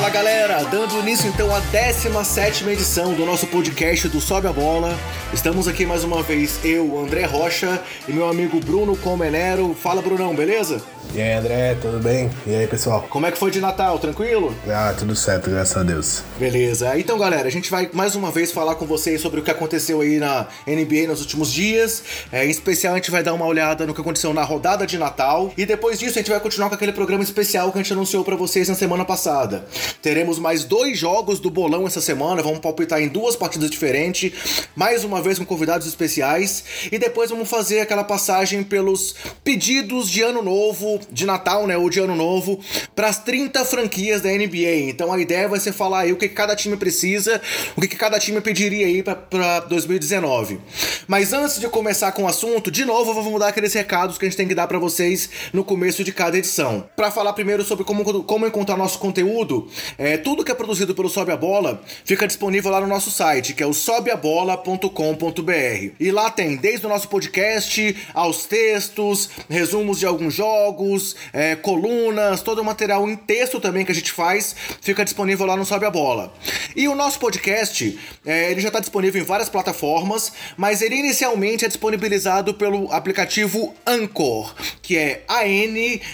Fala galera, dando início então à 17 edição do nosso podcast do Sobe a Bola. Estamos aqui mais uma vez, eu, André Rocha e meu amigo Bruno Comenero. Fala Brunão, beleza? E aí André, tudo bem? E aí pessoal? Como é que foi de Natal? Tranquilo? Ah, tudo certo, graças a Deus. Beleza. Então galera, a gente vai mais uma vez falar com vocês sobre o que aconteceu aí na NBA nos últimos dias. É, em especial a gente vai dar uma olhada no que aconteceu na rodada de Natal. E depois disso a gente vai continuar com aquele programa especial que a gente anunciou para vocês na semana passada. Teremos mais dois jogos do bolão essa semana, vamos palpitar em duas partidas diferentes, mais uma vez com convidados especiais, e depois vamos fazer aquela passagem pelos pedidos de ano novo, de Natal, né, ou de ano novo, para as 30 franquias da NBA. Então a ideia vai ser falar aí o que cada time precisa, o que cada time pediria aí para 2019. Mas antes de começar com o assunto, de novo eu vou dar aqueles recados que a gente tem que dar para vocês no começo de cada edição. Para falar primeiro sobre como, como encontrar nosso conteúdo, é, tudo que é produzido pelo Sobe a Bola fica disponível lá no nosso site, que é o sobeabola.com.br. E lá tem desde o nosso podcast aos textos, resumos de alguns jogos, é, colunas, todo o material em texto também que a gente faz fica disponível lá no Sobe a Bola. E o nosso podcast, é, ele já está disponível em várias plataformas, mas ele inicialmente é disponibilizado pelo aplicativo Anchor, que é A-N-C-H-O-R,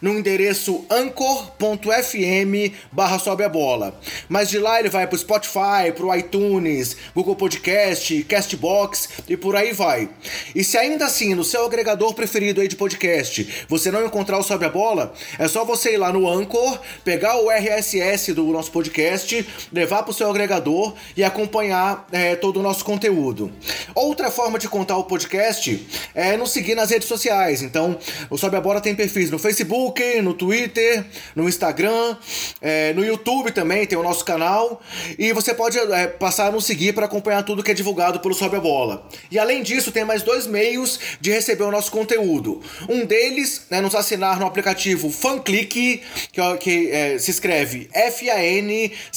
no endereço anchor.fm FM barra sobe a bola. Mas de lá ele vai pro Spotify, pro iTunes, Google Podcast, Castbox e por aí vai. E se ainda assim no seu agregador preferido aí de podcast você não encontrar o Sobe a Bola, é só você ir lá no Anchor, pegar o RSS do nosso podcast, levar pro seu agregador e acompanhar é, todo o nosso conteúdo. Outra forma de contar o podcast é nos seguir nas redes sociais. Então, o Sobe a Bola tem perfis no Facebook, no Twitter, no Instagram Instagram, é, no YouTube também tem o nosso canal. E você pode é, passar a nos seguir para acompanhar tudo que é divulgado pelo Sobe a Bola. E além disso, tem mais dois meios de receber o nosso conteúdo. Um deles é nos assinar no aplicativo FanClick, que, que é, se escreve F-A-N-C-L-I-C.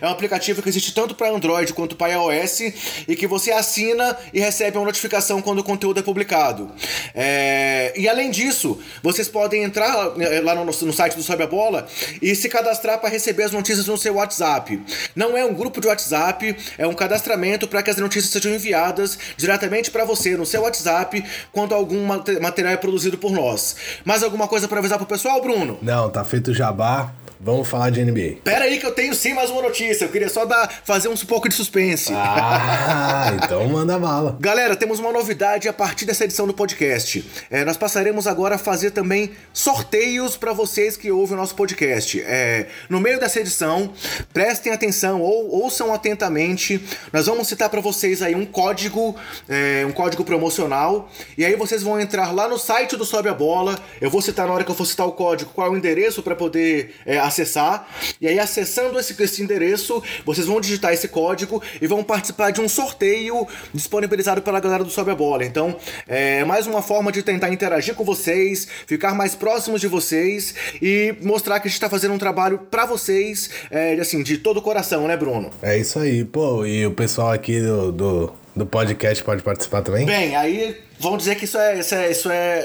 É um aplicativo que existe tanto para Android quanto para iOS e que você assina e recebe uma notificação quando o conteúdo é publicado. É, e além disso, vocês podem entrar é, lá no, no site do Sobe a Bola e se cadastrar para receber as notícias no seu WhatsApp. Não é um grupo de WhatsApp, é um cadastramento para que as notícias sejam enviadas diretamente para você no seu WhatsApp quando algum material é produzido por nós. Mais alguma coisa para avisar pro pessoal, Bruno? Não, tá feito o jabá. Vamos falar de NBA. Pera aí que eu tenho sim mais uma notícia. Eu queria só dar, fazer um pouco de suspense. Ah, então manda bala. Galera, temos uma novidade a partir dessa edição do podcast. É, nós passaremos agora a fazer também sorteios para vocês que ouvem o nosso podcast. É, no meio dessa edição, prestem atenção ou ouçam atentamente. Nós vamos citar para vocês aí um código, é, um código promocional. E aí vocês vão entrar lá no site do Sobe a Bola. Eu vou citar na hora que eu for citar o código qual é o endereço para poder é, acessar. E aí, acessando esse, esse endereço, vocês vão digitar esse código e vão participar de um sorteio disponibilizado pela galera do Sobe a Bola. Então, é mais uma forma de tentar interagir com vocês, ficar mais próximos de vocês e mostrar que a gente está fazendo um trabalho para vocês, é, assim, de todo o coração, né, Bruno? É isso aí, pô. E o pessoal aqui do, do, do podcast pode participar também? Bem, aí Vão dizer que isso é, isso é, isso é,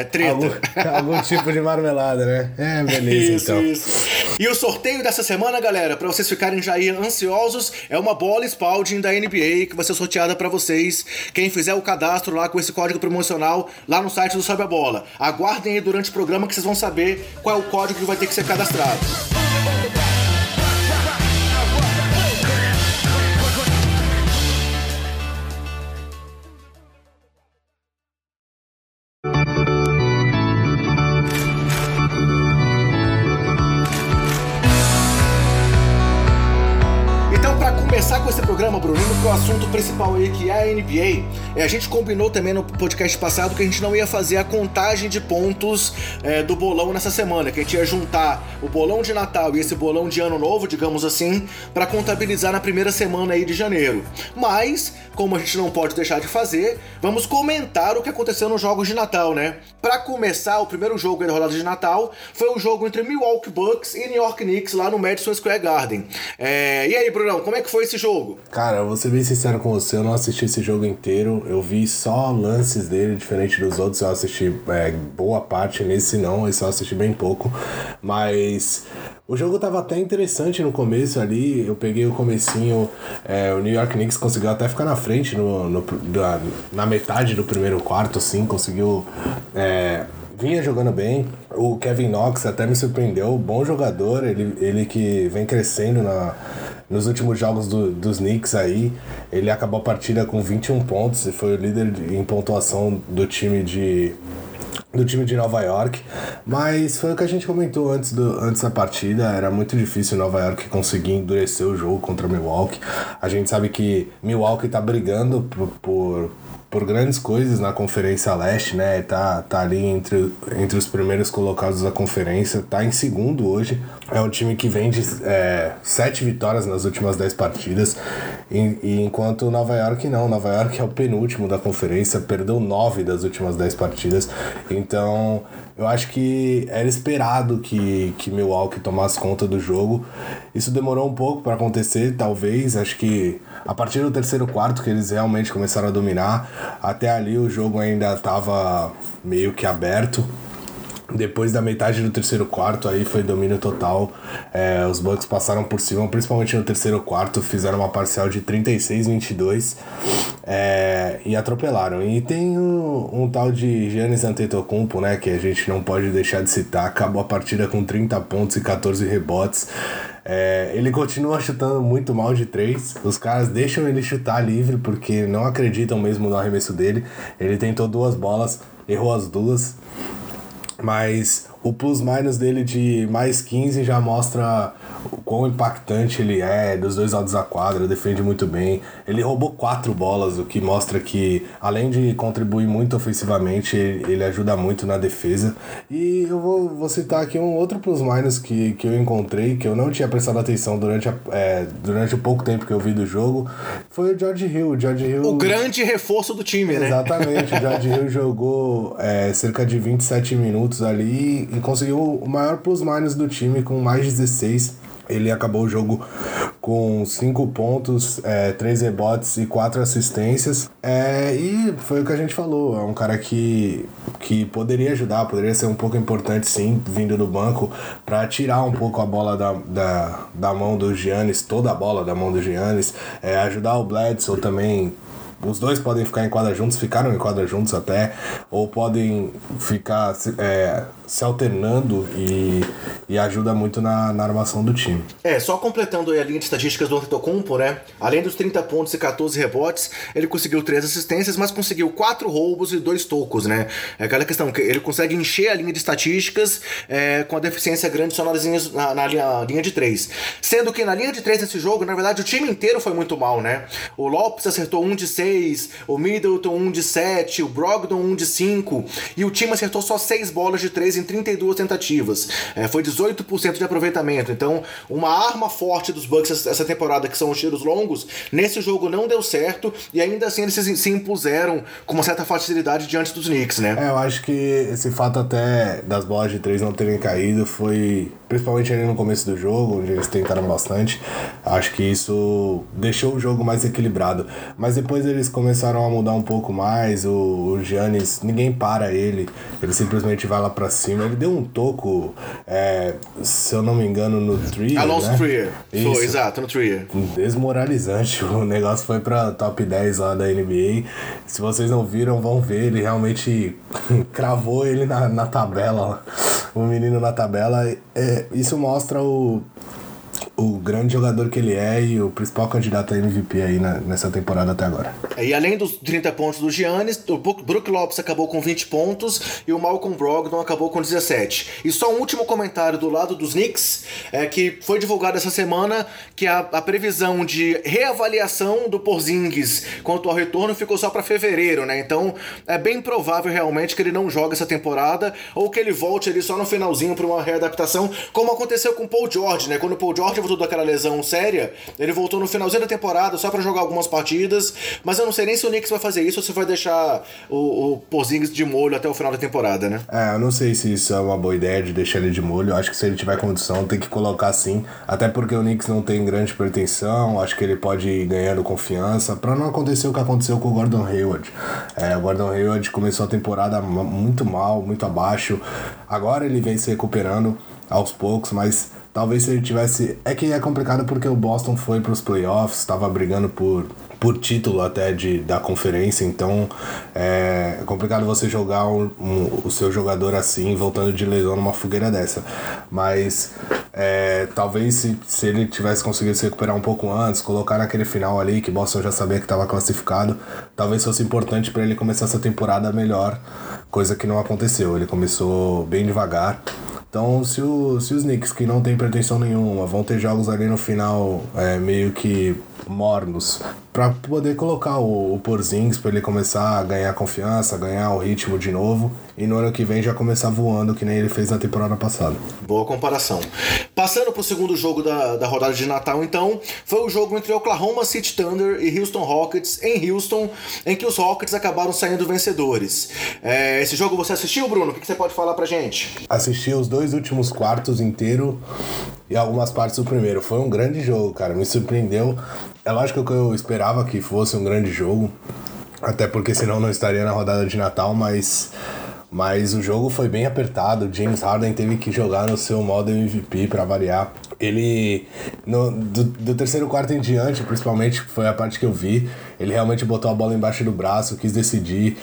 é treta. Algum, algum, tipo de marmelada, né? É, beleza, isso, então. Isso. E o sorteio dessa semana, galera, para vocês ficarem já aí ansiosos, é uma bola Spalding da NBA que vai ser sorteada para vocês. Quem fizer o cadastro lá com esse código promocional lá no site do Sobe a Bola. Aguardem aí durante o programa que vocês vão saber qual é o código que vai ter que ser cadastrado. Indo pro assunto principal aí, que é a NBA, é, a gente combinou também no podcast passado que a gente não ia fazer a contagem de pontos é, do bolão nessa semana, que a gente ia juntar o bolão de Natal e esse bolão de Ano Novo, digamos assim, para contabilizar na primeira semana aí de janeiro. Mas, como a gente não pode deixar de fazer, vamos comentar o que aconteceu nos jogos de Natal, né? Para começar, o primeiro jogo da rodada de Natal foi o jogo entre Milwaukee Bucks e New York Knicks lá no Madison Square Garden. É, e aí, Brunão, como é que foi esse jogo? Cara, ser bem sincero com você, eu não assisti esse jogo inteiro. Eu vi só lances dele, diferente dos outros. Eu assisti é, boa parte nesse não, eu assisti bem pouco. Mas o jogo tava até interessante no começo ali. Eu peguei o comecinho, é, o New York Knicks conseguiu até ficar na frente no, no da, na metade do primeiro quarto, assim, conseguiu. É, vinha jogando bem. O Kevin Knox até me surpreendeu, bom jogador, ele, ele que vem crescendo na, nos últimos jogos do, dos Knicks aí. Ele acabou a partida com 21 pontos e foi o líder em pontuação do time de do time de Nova York, mas foi o que a gente comentou antes, do, antes da partida, era muito difícil Nova York conseguir endurecer o jogo contra Milwaukee. A gente sabe que Milwaukee tá brigando por, por por grandes coisas na Conferência Leste, né? Tá, tá ali entre, entre os primeiros colocados da conferência, tá em segundo hoje. É um time que vem de é, sete vitórias nas últimas dez partidas, e, e, enquanto Nova York não. Nova York é o penúltimo da conferência, perdeu nove das últimas dez partidas. Então eu acho que era esperado que, que Milwaukee tomasse conta do jogo. Isso demorou um pouco para acontecer, talvez. Acho que a partir do terceiro quarto que eles realmente começaram a dominar, até ali o jogo ainda estava meio que aberto. Depois da metade do terceiro quarto, aí foi domínio total. É, os Bucks passaram por cima, principalmente no terceiro quarto, fizeram uma parcial de 36-22 é, e atropelaram. E tem um, um tal de Giannis Antetokounmpo, né, que a gente não pode deixar de citar. Acabou a partida com 30 pontos e 14 rebotes. É, ele continua chutando muito mal de três. Os caras deixam ele chutar livre porque não acreditam mesmo no arremesso dele. Ele tentou duas bolas, errou as duas. Mas o plus-minus dele de mais 15 já mostra o quão impactante ele é, dos dois lados da quadra, defende muito bem. Ele roubou quatro bolas, o que mostra que, além de contribuir muito ofensivamente, ele ajuda muito na defesa. E eu vou, vou citar aqui um outro plus-minus que, que eu encontrei, que eu não tinha prestado atenção durante, a, é, durante o pouco tempo que eu vi do jogo, foi o George Hill. O, George Hill... o grande reforço do time, né? Exatamente. O George Hill jogou é, cerca de 27 minutos ali e conseguiu o maior plus-minus do time com mais 16 ele acabou o jogo com 5 pontos, 3 é, rebotes e 4 assistências. É, e foi o que a gente falou. É um cara que, que poderia ajudar, poderia ser um pouco importante sim, vindo do banco, para tirar um pouco a bola da, da, da mão do Giannis, toda a bola da mão do Giannis, é, ajudar o Bledsoe também os dois podem ficar em quadra juntos, ficaram em quadra juntos até, ou podem ficar é, se alternando e, e ajuda muito na, na armação do time. É, só completando a linha de estatísticas do Antetokounmpo, né? Além dos 30 pontos e 14 rebotes, ele conseguiu 3 assistências, mas conseguiu 4 roubos e 2 tocos, né? É aquela questão que ele consegue encher a linha de estatísticas é, com a deficiência grande só nas na, na linha, linha de 3. Sendo que na linha de 3 desse jogo, na verdade, o time inteiro foi muito mal, né? O Lopes acertou 1 de 6, o Middleton 1 de 7, o Brogdon 1 de 5, e o time acertou só 6 bolas de 3 em 32 tentativas. É, foi 18% de aproveitamento. Então, uma arma forte dos Bucks essa temporada, que são os tiros longos, nesse jogo não deu certo e ainda assim eles se, se impuseram com uma certa facilidade diante dos Knicks, né? É, eu acho que esse fato até das bolas de três não terem caído foi principalmente ali no começo do jogo, onde eles tentaram bastante. Acho que isso deixou o jogo mais equilibrado. Mas depois eles começaram a mudar um pouco mais. O, o Giannis, ninguém para ele, ele simplesmente vai lá pra cima. Ele deu um toco, é, se eu não me engano, no Trier. Alonso né? Trier. Foi, exato, no Trier. Desmoralizante. O negócio foi pra top 10 lá da NBA. Se vocês não viram, vão ver. Ele realmente cravou ele na, na tabela. O menino na tabela. É, isso mostra o o grande jogador que ele é e o principal candidato a MVP aí na, nessa temporada até agora. E além dos 30 pontos do Giannis, o Brook Lopes acabou com 20 pontos e o Malcolm Brogdon acabou com 17. E só um último comentário do lado dos Knicks, é que foi divulgado essa semana que a, a previsão de reavaliação do Porzingis quanto ao retorno ficou só para fevereiro, né? Então é bem provável realmente que ele não jogue essa temporada ou que ele volte ali só no finalzinho para uma readaptação, como aconteceu com o Paul George, né? Quando o Paul George voltou daquela lesão séria, ele voltou no finalzinho da temporada só para jogar algumas partidas, mas eu não sei nem se o Knicks vai fazer isso ou se vai deixar o, o Porzingis de molho até o final da temporada, né? É, eu não sei se isso é uma boa ideia de deixar ele de molho. Eu acho que se ele tiver condição, tem que colocar sim. Até porque o Knicks não tem grande pretensão, acho que ele pode ir ganhando confiança, para não acontecer o que aconteceu com o Gordon Hayward. É, o Gordon Hayward começou a temporada muito mal, muito abaixo. Agora ele vem se recuperando aos poucos, mas talvez se ele tivesse. É que é complicado porque o Boston foi para os playoffs, estava brigando por, por título até de, da conferência, então é complicado você jogar um, um, o seu jogador assim, voltando de lesão numa fogueira dessa. Mas é, talvez se, se ele tivesse conseguido se recuperar um pouco antes, colocar naquele final ali, que Boston já sabia que estava classificado, talvez fosse importante para ele começar essa temporada melhor, coisa que não aconteceu. Ele começou bem devagar. Então, se, o, se os Knicks, que não tem pretensão nenhuma, vão ter jogos ali no final é, meio que mornos, para poder colocar o, o Porzingis para ele começar a ganhar confiança, ganhar o ritmo de novo e no ano que vem já começar voando que nem ele fez na temporada passada. Boa comparação. Passando para o segundo jogo da, da rodada de Natal, então, foi o jogo entre Oklahoma City Thunder e Houston Rockets em Houston, em que os Rockets acabaram saindo vencedores. É, esse jogo você assistiu, Bruno? O que, que você pode falar pra gente? Assisti os dois últimos quartos inteiro e algumas partes do primeiro. Foi um grande jogo, cara. Me surpreendeu. É lógico que eu esperava que fosse um grande jogo, até porque senão não estaria na rodada de Natal, mas mas o jogo foi bem apertado. James Harden teve que jogar no seu modo MVP para variar. Ele, no, do, do, terceiro quarto em diante, principalmente, foi a parte que eu vi, ele realmente botou a bola embaixo do braço, quis decidir.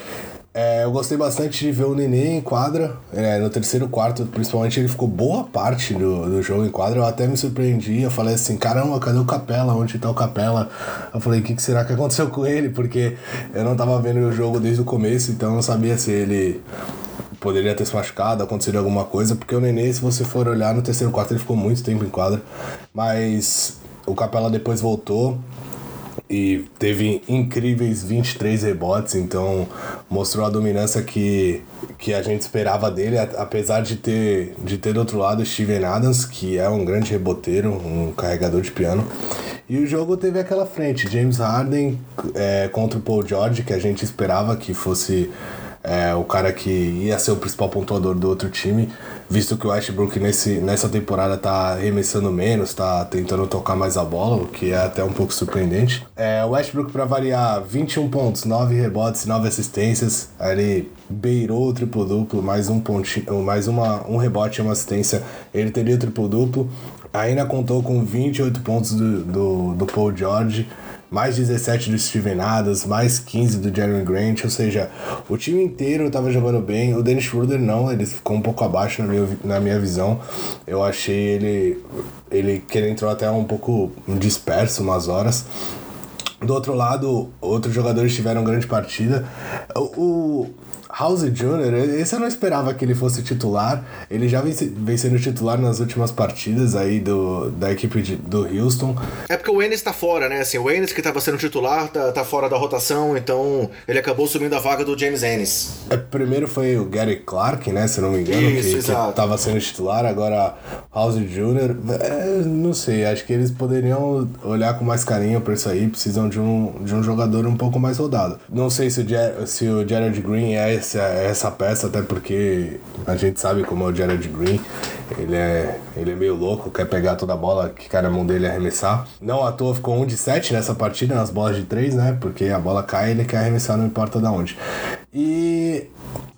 É, eu gostei bastante de ver o Nenê em quadra. É, no terceiro quarto, principalmente, ele ficou boa parte do, do jogo em quadra. Eu até me surpreendi. Eu falei assim: caramba, cadê o Capela? Onde tá o Capela? Eu falei: o que, que será que aconteceu com ele? Porque eu não tava vendo o jogo desde o começo, então eu não sabia se ele poderia ter se machucado, aconteceria alguma coisa. Porque o Nenê, se você for olhar no terceiro quarto, ele ficou muito tempo em quadra. Mas o Capela depois voltou e teve incríveis 23 rebotes, então mostrou a dominância que, que a gente esperava dele, apesar de ter, de ter do outro lado Steven Adams, que é um grande reboteiro, um carregador de piano. E o jogo teve aquela frente, James Harden é, contra o Paul George, que a gente esperava que fosse é, o cara que ia ser o principal pontuador do outro time, visto que o Westbrook nesse, nessa temporada tá arremessando menos, tá tentando tocar mais a bola, o que é até um pouco surpreendente. É, o Westbrook, para variar, 21 pontos, 9 rebotes, 9 assistências, ele beirou o triplo-duplo, mais um pontinho, mais uma, um rebote e uma assistência, ele teria o triplo-duplo, ainda contou com 28 pontos do, do, do Paul George, mais 17 do Steven Adams, mais 15 do Jeremy Grant, ou seja, o time inteiro estava jogando bem. O Dennis Schroeder não, ele ficou um pouco abaixo na minha, na minha visão. Eu achei ele, ele que ele entrou até um pouco disperso umas horas. Do outro lado, outros jogadores tiveram grande partida. O, House Jr., esse eu não esperava que ele fosse titular. Ele já vem, vem sendo titular nas últimas partidas aí do, da equipe de, do Houston. É porque o Ennis tá fora, né? Assim, o Ennis que tava sendo titular tá, tá fora da rotação, então ele acabou subindo a vaga do James Ennis. É, primeiro foi o Gary Clark, né? Se não me engano, Isso, que, que tava sendo titular. Agora House Jr., é, não sei, acho que eles poderiam olhar com mais carinho pra isso aí. Precisam de um, de um jogador um pouco mais rodado. Não sei se o, Ger se o Jared Green é essa, essa peça, até porque a gente sabe como é o Jared Green. Ele é, ele é meio louco, quer pegar toda a bola que cai na mão dele e arremessar. Não à toa ficou 1 de 7 nessa partida, nas bolas de 3, né? Porque a bola cai e ele quer arremessar, não importa de onde. E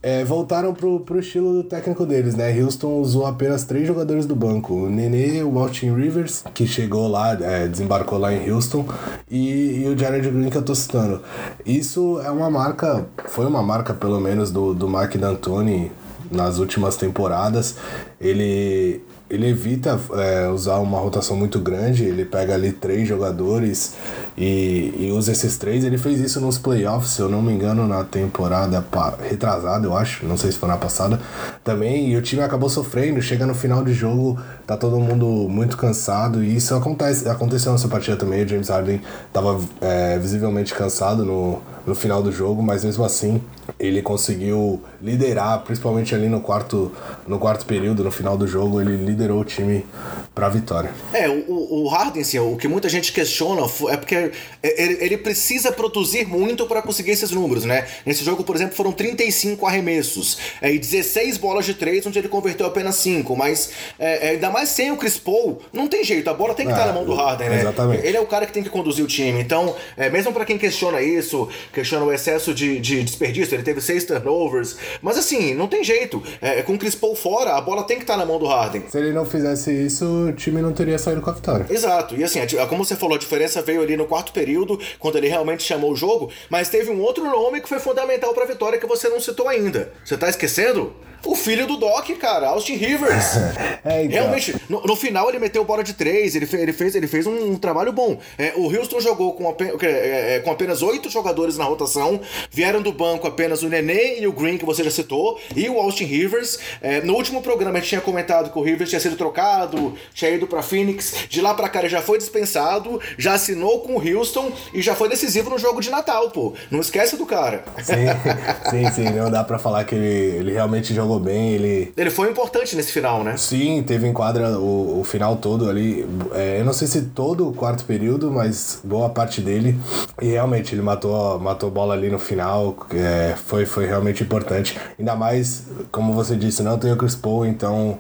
é, voltaram pro, pro estilo do técnico deles, né? Houston usou apenas três jogadores do banco: o Nenê, o Austin Rivers, que chegou lá, é, desembarcou lá em Houston, e, e, o Jared Green que eu tô citando. Isso é uma marca, foi uma marca pelo menos do, do Mark D'Antoni nas últimas temporadas. Ele ele evita é, usar uma rotação muito grande, ele pega ali três jogadores e, e usa esses três. Ele fez isso nos playoffs, se eu não me engano, na temporada retrasada, eu acho, não sei se foi na passada também. E o time acabou sofrendo, chega no final de jogo, tá todo mundo muito cansado. E isso acontece, aconteceu nessa partida também. O James Harden tava é, visivelmente cansado no, no final do jogo, mas mesmo assim ele conseguiu liderar, principalmente ali no quarto, no quarto período, no final do jogo, ele liderou o time para a vitória. É, o, o Harden, assim, o que muita gente questiona é porque ele, ele precisa produzir muito para conseguir esses números, né? Nesse jogo, por exemplo, foram 35 arremessos é, e 16 bolas de três, onde ele converteu apenas 5, mas é, é, ainda mais sem o Chris Paul, não tem jeito, a bola tem que estar é, na mão do Harden, né? Exatamente. Ele é o cara que tem que conduzir o time, então, é, mesmo para quem questiona isso, questiona o excesso de, de desperdício, ele teve seis turnovers. Mas assim, não tem jeito. É, com o Chris Paul fora, a bola tem que estar tá na mão do Harden. Se ele não fizesse isso, o time não teria saído com a vitória. Exato. E assim, como você falou, a diferença veio ali no quarto período, quando ele realmente chamou o jogo. Mas teve um outro nome que foi fundamental para a vitória que você não citou ainda. Você tá esquecendo? O filho do Doc, cara, Austin Rivers. é, então. Realmente, no, no, final ele meteu bola de três, ele, fe, ele fez, ele fez um, um trabalho bom. É, o Houston jogou com, apenas, é, é, com apenas oito jogadores na rotação, vieram do banco apenas o Nenê e o Green, que você já citou, e o Austin Rivers. É, no último programa a gente tinha comentado que o Rivers tinha sido trocado, tinha ido pra Phoenix, de lá pra cá ele já foi dispensado, já assinou com o Houston e já foi decisivo no jogo de Natal, pô. Não esquece do cara. Sim, sim, sim, não dá pra falar que ele, ele realmente jogou bem, ele... Ele foi importante nesse final, né? Sim, teve em quadra o, o final todo ali. É, eu não sei se todo o quarto período, mas boa parte dele. E realmente, ele matou, matou bola ali no final. É, foi, foi realmente importante. Ainda mais, como você disse, não tem o Chris Paul, então...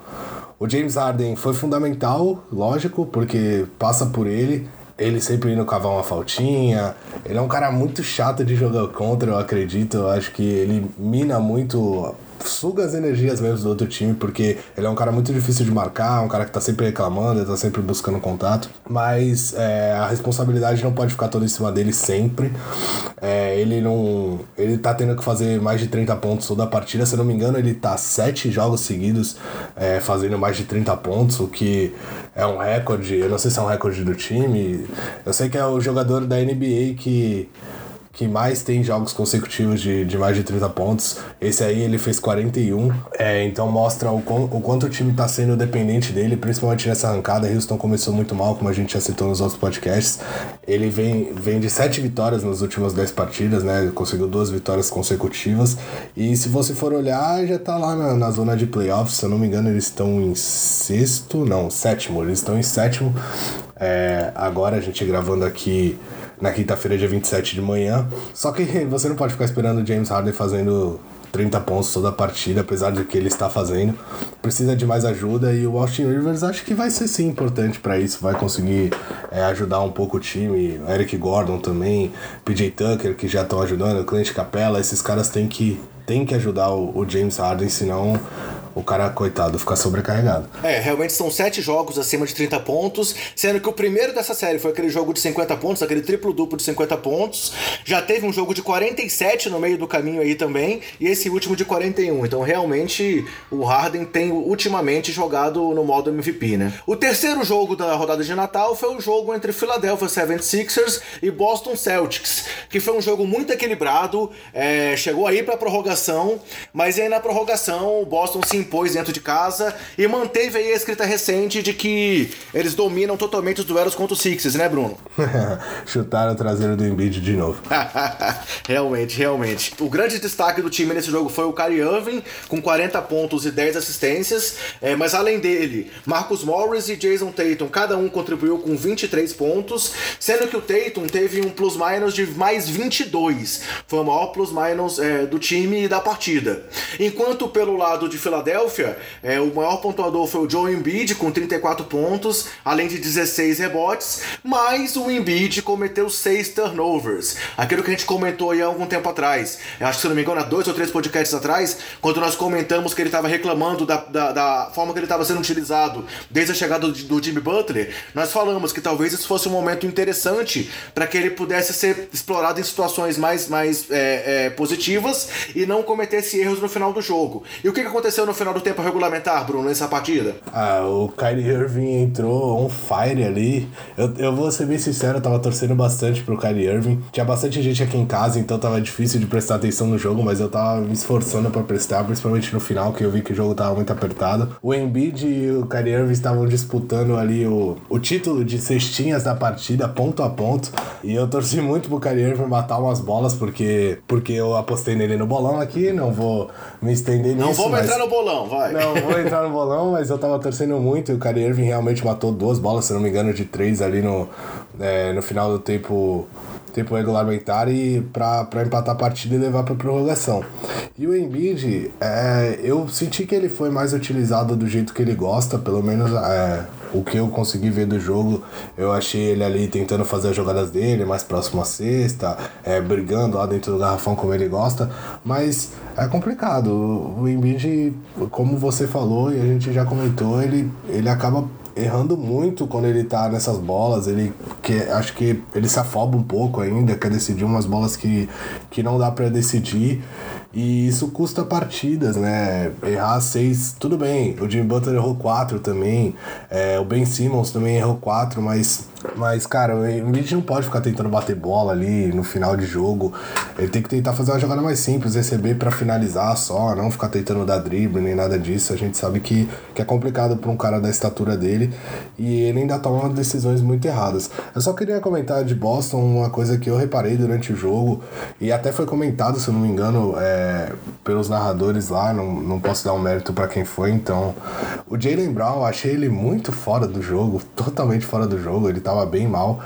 O James Harden foi fundamental, lógico, porque passa por ele ele sempre indo cavar uma faltinha. Ele é um cara muito chato de jogar contra, eu acredito. Eu acho que ele mina muito suga as energias mesmo do outro time, porque ele é um cara muito difícil de marcar, um cara que tá sempre reclamando, tá sempre buscando contato. Mas é, a responsabilidade não pode ficar toda em cima dele sempre. É, ele não. Ele tá tendo que fazer mais de 30 pontos toda a partida. Se eu não me engano, ele tá sete jogos seguidos é, fazendo mais de 30 pontos, o que é um recorde. Eu não sei se é um recorde do time. Eu sei que é o jogador da NBA que que mais tem jogos consecutivos de, de mais de 30 pontos. Esse aí ele fez 41. É, então mostra o, o quanto o time está sendo dependente dele, principalmente nessa arrancada. Houston começou muito mal, como a gente já citou nos outros podcasts. Ele vem, vem de 7 vitórias nas últimas 10 partidas, né? Conseguiu duas vitórias consecutivas. E se você for olhar, já está lá na, na zona de playoffs. Se eu não me engano, eles estão em sexto, não, sétimo. Eles estão em sétimo. É, agora a gente gravando aqui na quinta-feira, dia 27 de manhã. Só que você não pode ficar esperando o James Harden fazendo 30 pontos toda a partida, apesar de que ele está fazendo. Precisa de mais ajuda e o Austin Rivers acho que vai ser sim importante para isso, vai conseguir é, ajudar um pouco o time. Eric Gordon também, PJ Tucker que já estão ajudando, Clint Capella, esses caras têm que, têm que ajudar o, o James Harden, senão o cara, coitado, fica sobrecarregado. É, realmente são sete jogos acima de 30 pontos, sendo que o primeiro dessa série foi aquele jogo de 50 pontos, aquele triplo-duplo de 50 pontos. Já teve um jogo de 47 no meio do caminho aí também, e esse último de 41. Então, realmente, o Harden tem ultimamente jogado no modo MVP, né? O terceiro jogo da rodada de Natal foi o jogo entre Philadelphia 76ers e Boston Celtics, que foi um jogo muito equilibrado, é, chegou aí pra prorrogação, mas aí na prorrogação o Boston se impôs dentro de casa e manteve aí a escrita recente de que eles dominam totalmente os duelos contra os Sixers, né, Bruno? Chutaram o traseiro do Embiid de novo. realmente, realmente. O grande destaque do time nesse jogo foi o Kyrie Irving, com 40 pontos e 10 assistências, é, mas além dele, Marcus Morris e Jason Tatum, cada um contribuiu com 23 pontos, sendo que o Tatum teve um plus-minus de mais 22. Foi o maior plus-minus é, do time e da partida. Enquanto pelo lado de Philadelphia, Filadélfia, é, o maior pontuador foi o Joe Embiid com 34 pontos, além de 16 rebotes, mas o Embiid cometeu 6 turnovers. Aquilo que a gente comentou aí há algum tempo atrás. Acho que, se não me engano, há dois ou três podcasts atrás, quando nós comentamos que ele estava reclamando da, da, da, forma que ele estava sendo utilizado desde a chegada do, do Jimmy Butler, nós falamos que talvez isso fosse um momento interessante para que ele pudesse ser explorado em situações mais, mais é, é, positivas e não cometesse erros no final do jogo. E o que aconteceu no final? Final do tempo regulamentar, Bruno, nessa partida? Ah, o Kyrie Irving entrou on fire ali. Eu, eu vou ser bem sincero, eu tava torcendo bastante pro Kyrie Irving. Tinha bastante gente aqui em casa, então tava difícil de prestar atenção no jogo, mas eu tava me esforçando para prestar, principalmente no final, que eu vi que o jogo tava muito apertado. O Embiid e o Kyrie Irving estavam disputando ali o, o título de cestinhas da partida, ponto a ponto. E eu torci muito pro Kyrie Irving matar umas bolas, porque, porque eu apostei nele no bolão aqui, não vou me estender nisso. Não vamos mas... entrar no bolão, vai. Não, vou entrar no bolão, mas eu tava torcendo muito e o Kyrie Irving realmente matou duas bolas, se não me engano, de três ali no, é, no final do tempo tempo regulamentar e para empatar a partida e levar para prorrogação. E o Embiid, é, eu senti que ele foi mais utilizado do jeito que ele gosta, pelo menos é, o que eu consegui ver do jogo, eu achei ele ali tentando fazer as jogadas dele, mais próximo à cesta, é, brigando lá dentro do garrafão como ele gosta, mas é complicado. O Embiid, como você falou e a gente já comentou, ele, ele acaba errando muito quando ele tá nessas bolas. Ele que acho que ele se afoba um pouco ainda, quer decidir umas bolas que, que não dá para decidir. E isso custa partidas, né? Errar seis, tudo bem. O Jimmy Butler errou quatro também. É, o Ben Simmons também errou quatro, mas mas, cara, o Embiid não pode ficar tentando bater bola ali no final de jogo. Ele tem que tentar fazer uma jogada mais simples, receber para finalizar só, não ficar tentando dar drible nem nada disso. A gente sabe que, que é complicado para um cara da estatura dele e ele ainda toma decisões muito erradas. Eu só queria comentar de Boston uma coisa que eu reparei durante o jogo e até foi comentado, se eu não me engano, é, pelos narradores lá. Não, não posso dar um mérito para quem foi, então. O Jalen Brown, achei ele muito fora do jogo, totalmente fora do jogo. Ele tava tava bem mal.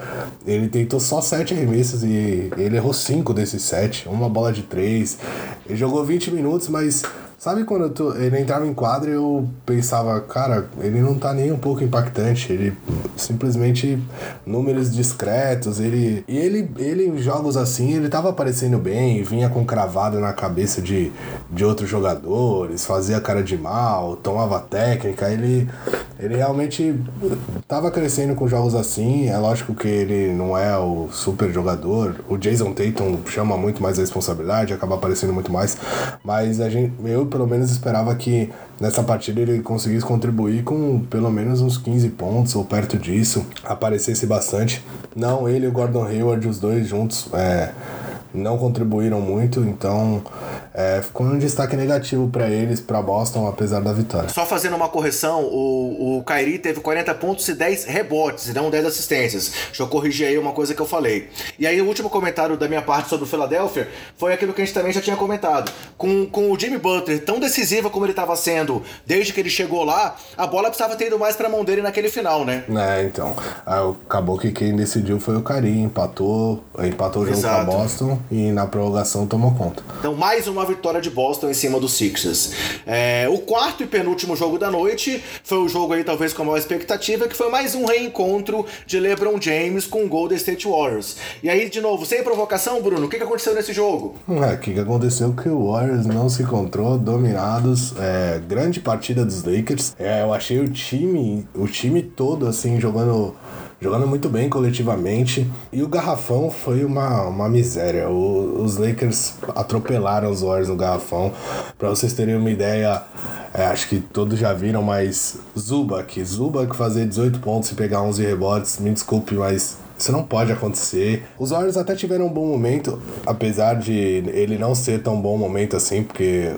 Ele tentou só sete arremessos e ele errou cinco desses sete. Uma bola de três. Ele jogou 20 minutos, mas Sabe quando tô, ele entrava em quadro eu pensava, cara, ele não tá nem um pouco impactante, ele simplesmente números discretos, ele e ele ele em jogos assim, ele tava aparecendo bem, vinha com cravado na cabeça de, de outros jogadores, fazia cara de mal, tomava técnica, ele ele realmente tava crescendo com jogos assim, é lógico que ele não é o super jogador, o Jason Tatum chama muito mais a responsabilidade, acaba aparecendo muito mais, mas a gente eu pelo menos esperava que nessa partida ele conseguisse contribuir com pelo menos uns 15 pontos ou perto disso, aparecesse bastante. Não, ele e o Gordon Hayward, os dois juntos, é, não contribuíram muito, então é, ficou um destaque negativo para eles, para Boston, apesar da vitória. Só fazendo uma correção, o, o Kyrie teve 40 pontos e 10 rebotes, e não 10 assistências. Deixa eu corrigir aí uma coisa que eu falei. E aí, o último comentário da minha parte sobre o Philadelphia foi aquilo que a gente também já tinha comentado. Com, com o Jimmy Butler tão decisivo como ele estava sendo desde que ele chegou lá, a bola precisava ter ido mais para a mão dele naquele final, né? É, então. Acabou que quem decidiu foi o Kyrie, empatou, empatou o jogo com a Boston e na prorrogação tomou conta. Então, mais uma vitória de Boston em cima dos Sixers. É, o quarto e penúltimo jogo da noite foi o jogo aí, talvez com a maior expectativa, que foi mais um reencontro de LeBron James com o Golden State Warriors. E aí, de novo, sem provocação, Bruno, o que, que aconteceu nesse jogo? O que, que aconteceu que o Warriors não se encontrou, dominados. É, grande partida dos Lakers. É, eu achei o time, o time todo, assim, jogando jogando muito bem coletivamente. E o Garrafão foi uma, uma miséria. O, os Lakers atropelaram os Warriors no Garrafão. Para vocês terem uma ideia, é, acho que todos já viram, mas Zubac, Zubac fazer 18 pontos e pegar 11 rebotes, me desculpe, mas isso não pode acontecer. Os Warriors até tiveram um bom momento, apesar de ele não ser tão bom momento assim, porque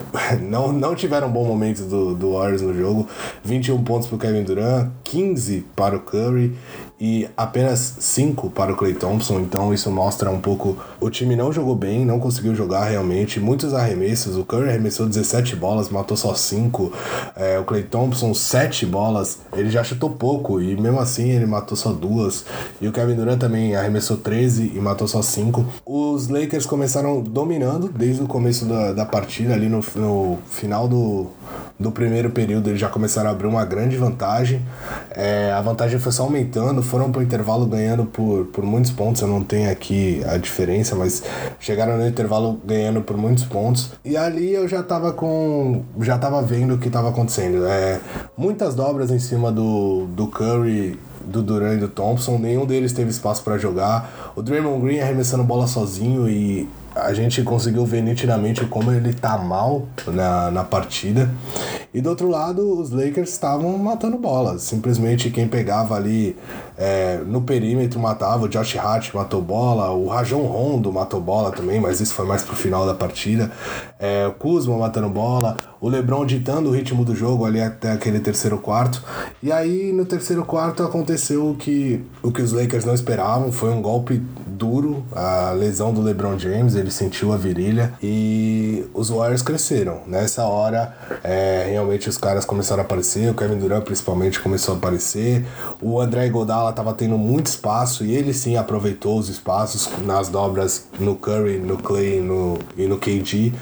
não, não tiveram bom momento do, do Warriors no jogo. 21 pontos para o Kevin Durant, 15 para o Curry e apenas 5 para o Clay Thompson, então isso mostra um pouco o time não jogou bem, não conseguiu jogar realmente, muitos arremessos, o Curry arremessou 17 bolas, matou só 5, é, o Clay Thompson 7 bolas, ele já chutou pouco e mesmo assim ele matou só duas, e o Kevin Durant também arremessou 13 e matou só 5. Os Lakers começaram dominando desde o começo da, da partida, ali no, no final do, do primeiro período eles já começaram a abrir uma grande vantagem. É, a vantagem foi só aumentando, foram para o intervalo ganhando por, por muitos pontos. Eu não tenho aqui a diferença, mas chegaram no intervalo ganhando por muitos pontos. E ali eu já estava com. já estava vendo o que estava acontecendo. É, muitas dobras em cima do, do Curry do Duran e do Thompson, nenhum deles teve espaço para jogar. O Draymond Green arremessando bola sozinho e a gente conseguiu ver nitidamente como ele tá mal na, na partida. E do outro lado, os Lakers estavam matando bolas. Simplesmente quem pegava ali é, no perímetro matava. O Josh Hart matou bola, o Rajon Rondo matou bola também, mas isso foi mais pro final da partida. É, o Kuzma matando bola, o LeBron ditando o ritmo do jogo ali até aquele terceiro quarto. E aí no terceiro quarto aconteceu o que, o que os Lakers não esperavam, foi um golpe duro, a lesão do LeBron James, ele sentiu a virilha e os Warriors cresceram. Nessa hora, é, realmente os caras começaram a aparecer, o Kevin Durant principalmente começou a aparecer, o André Godala estava tendo muito espaço e ele sim aproveitou os espaços nas dobras no Curry, no Clay no, e no KG.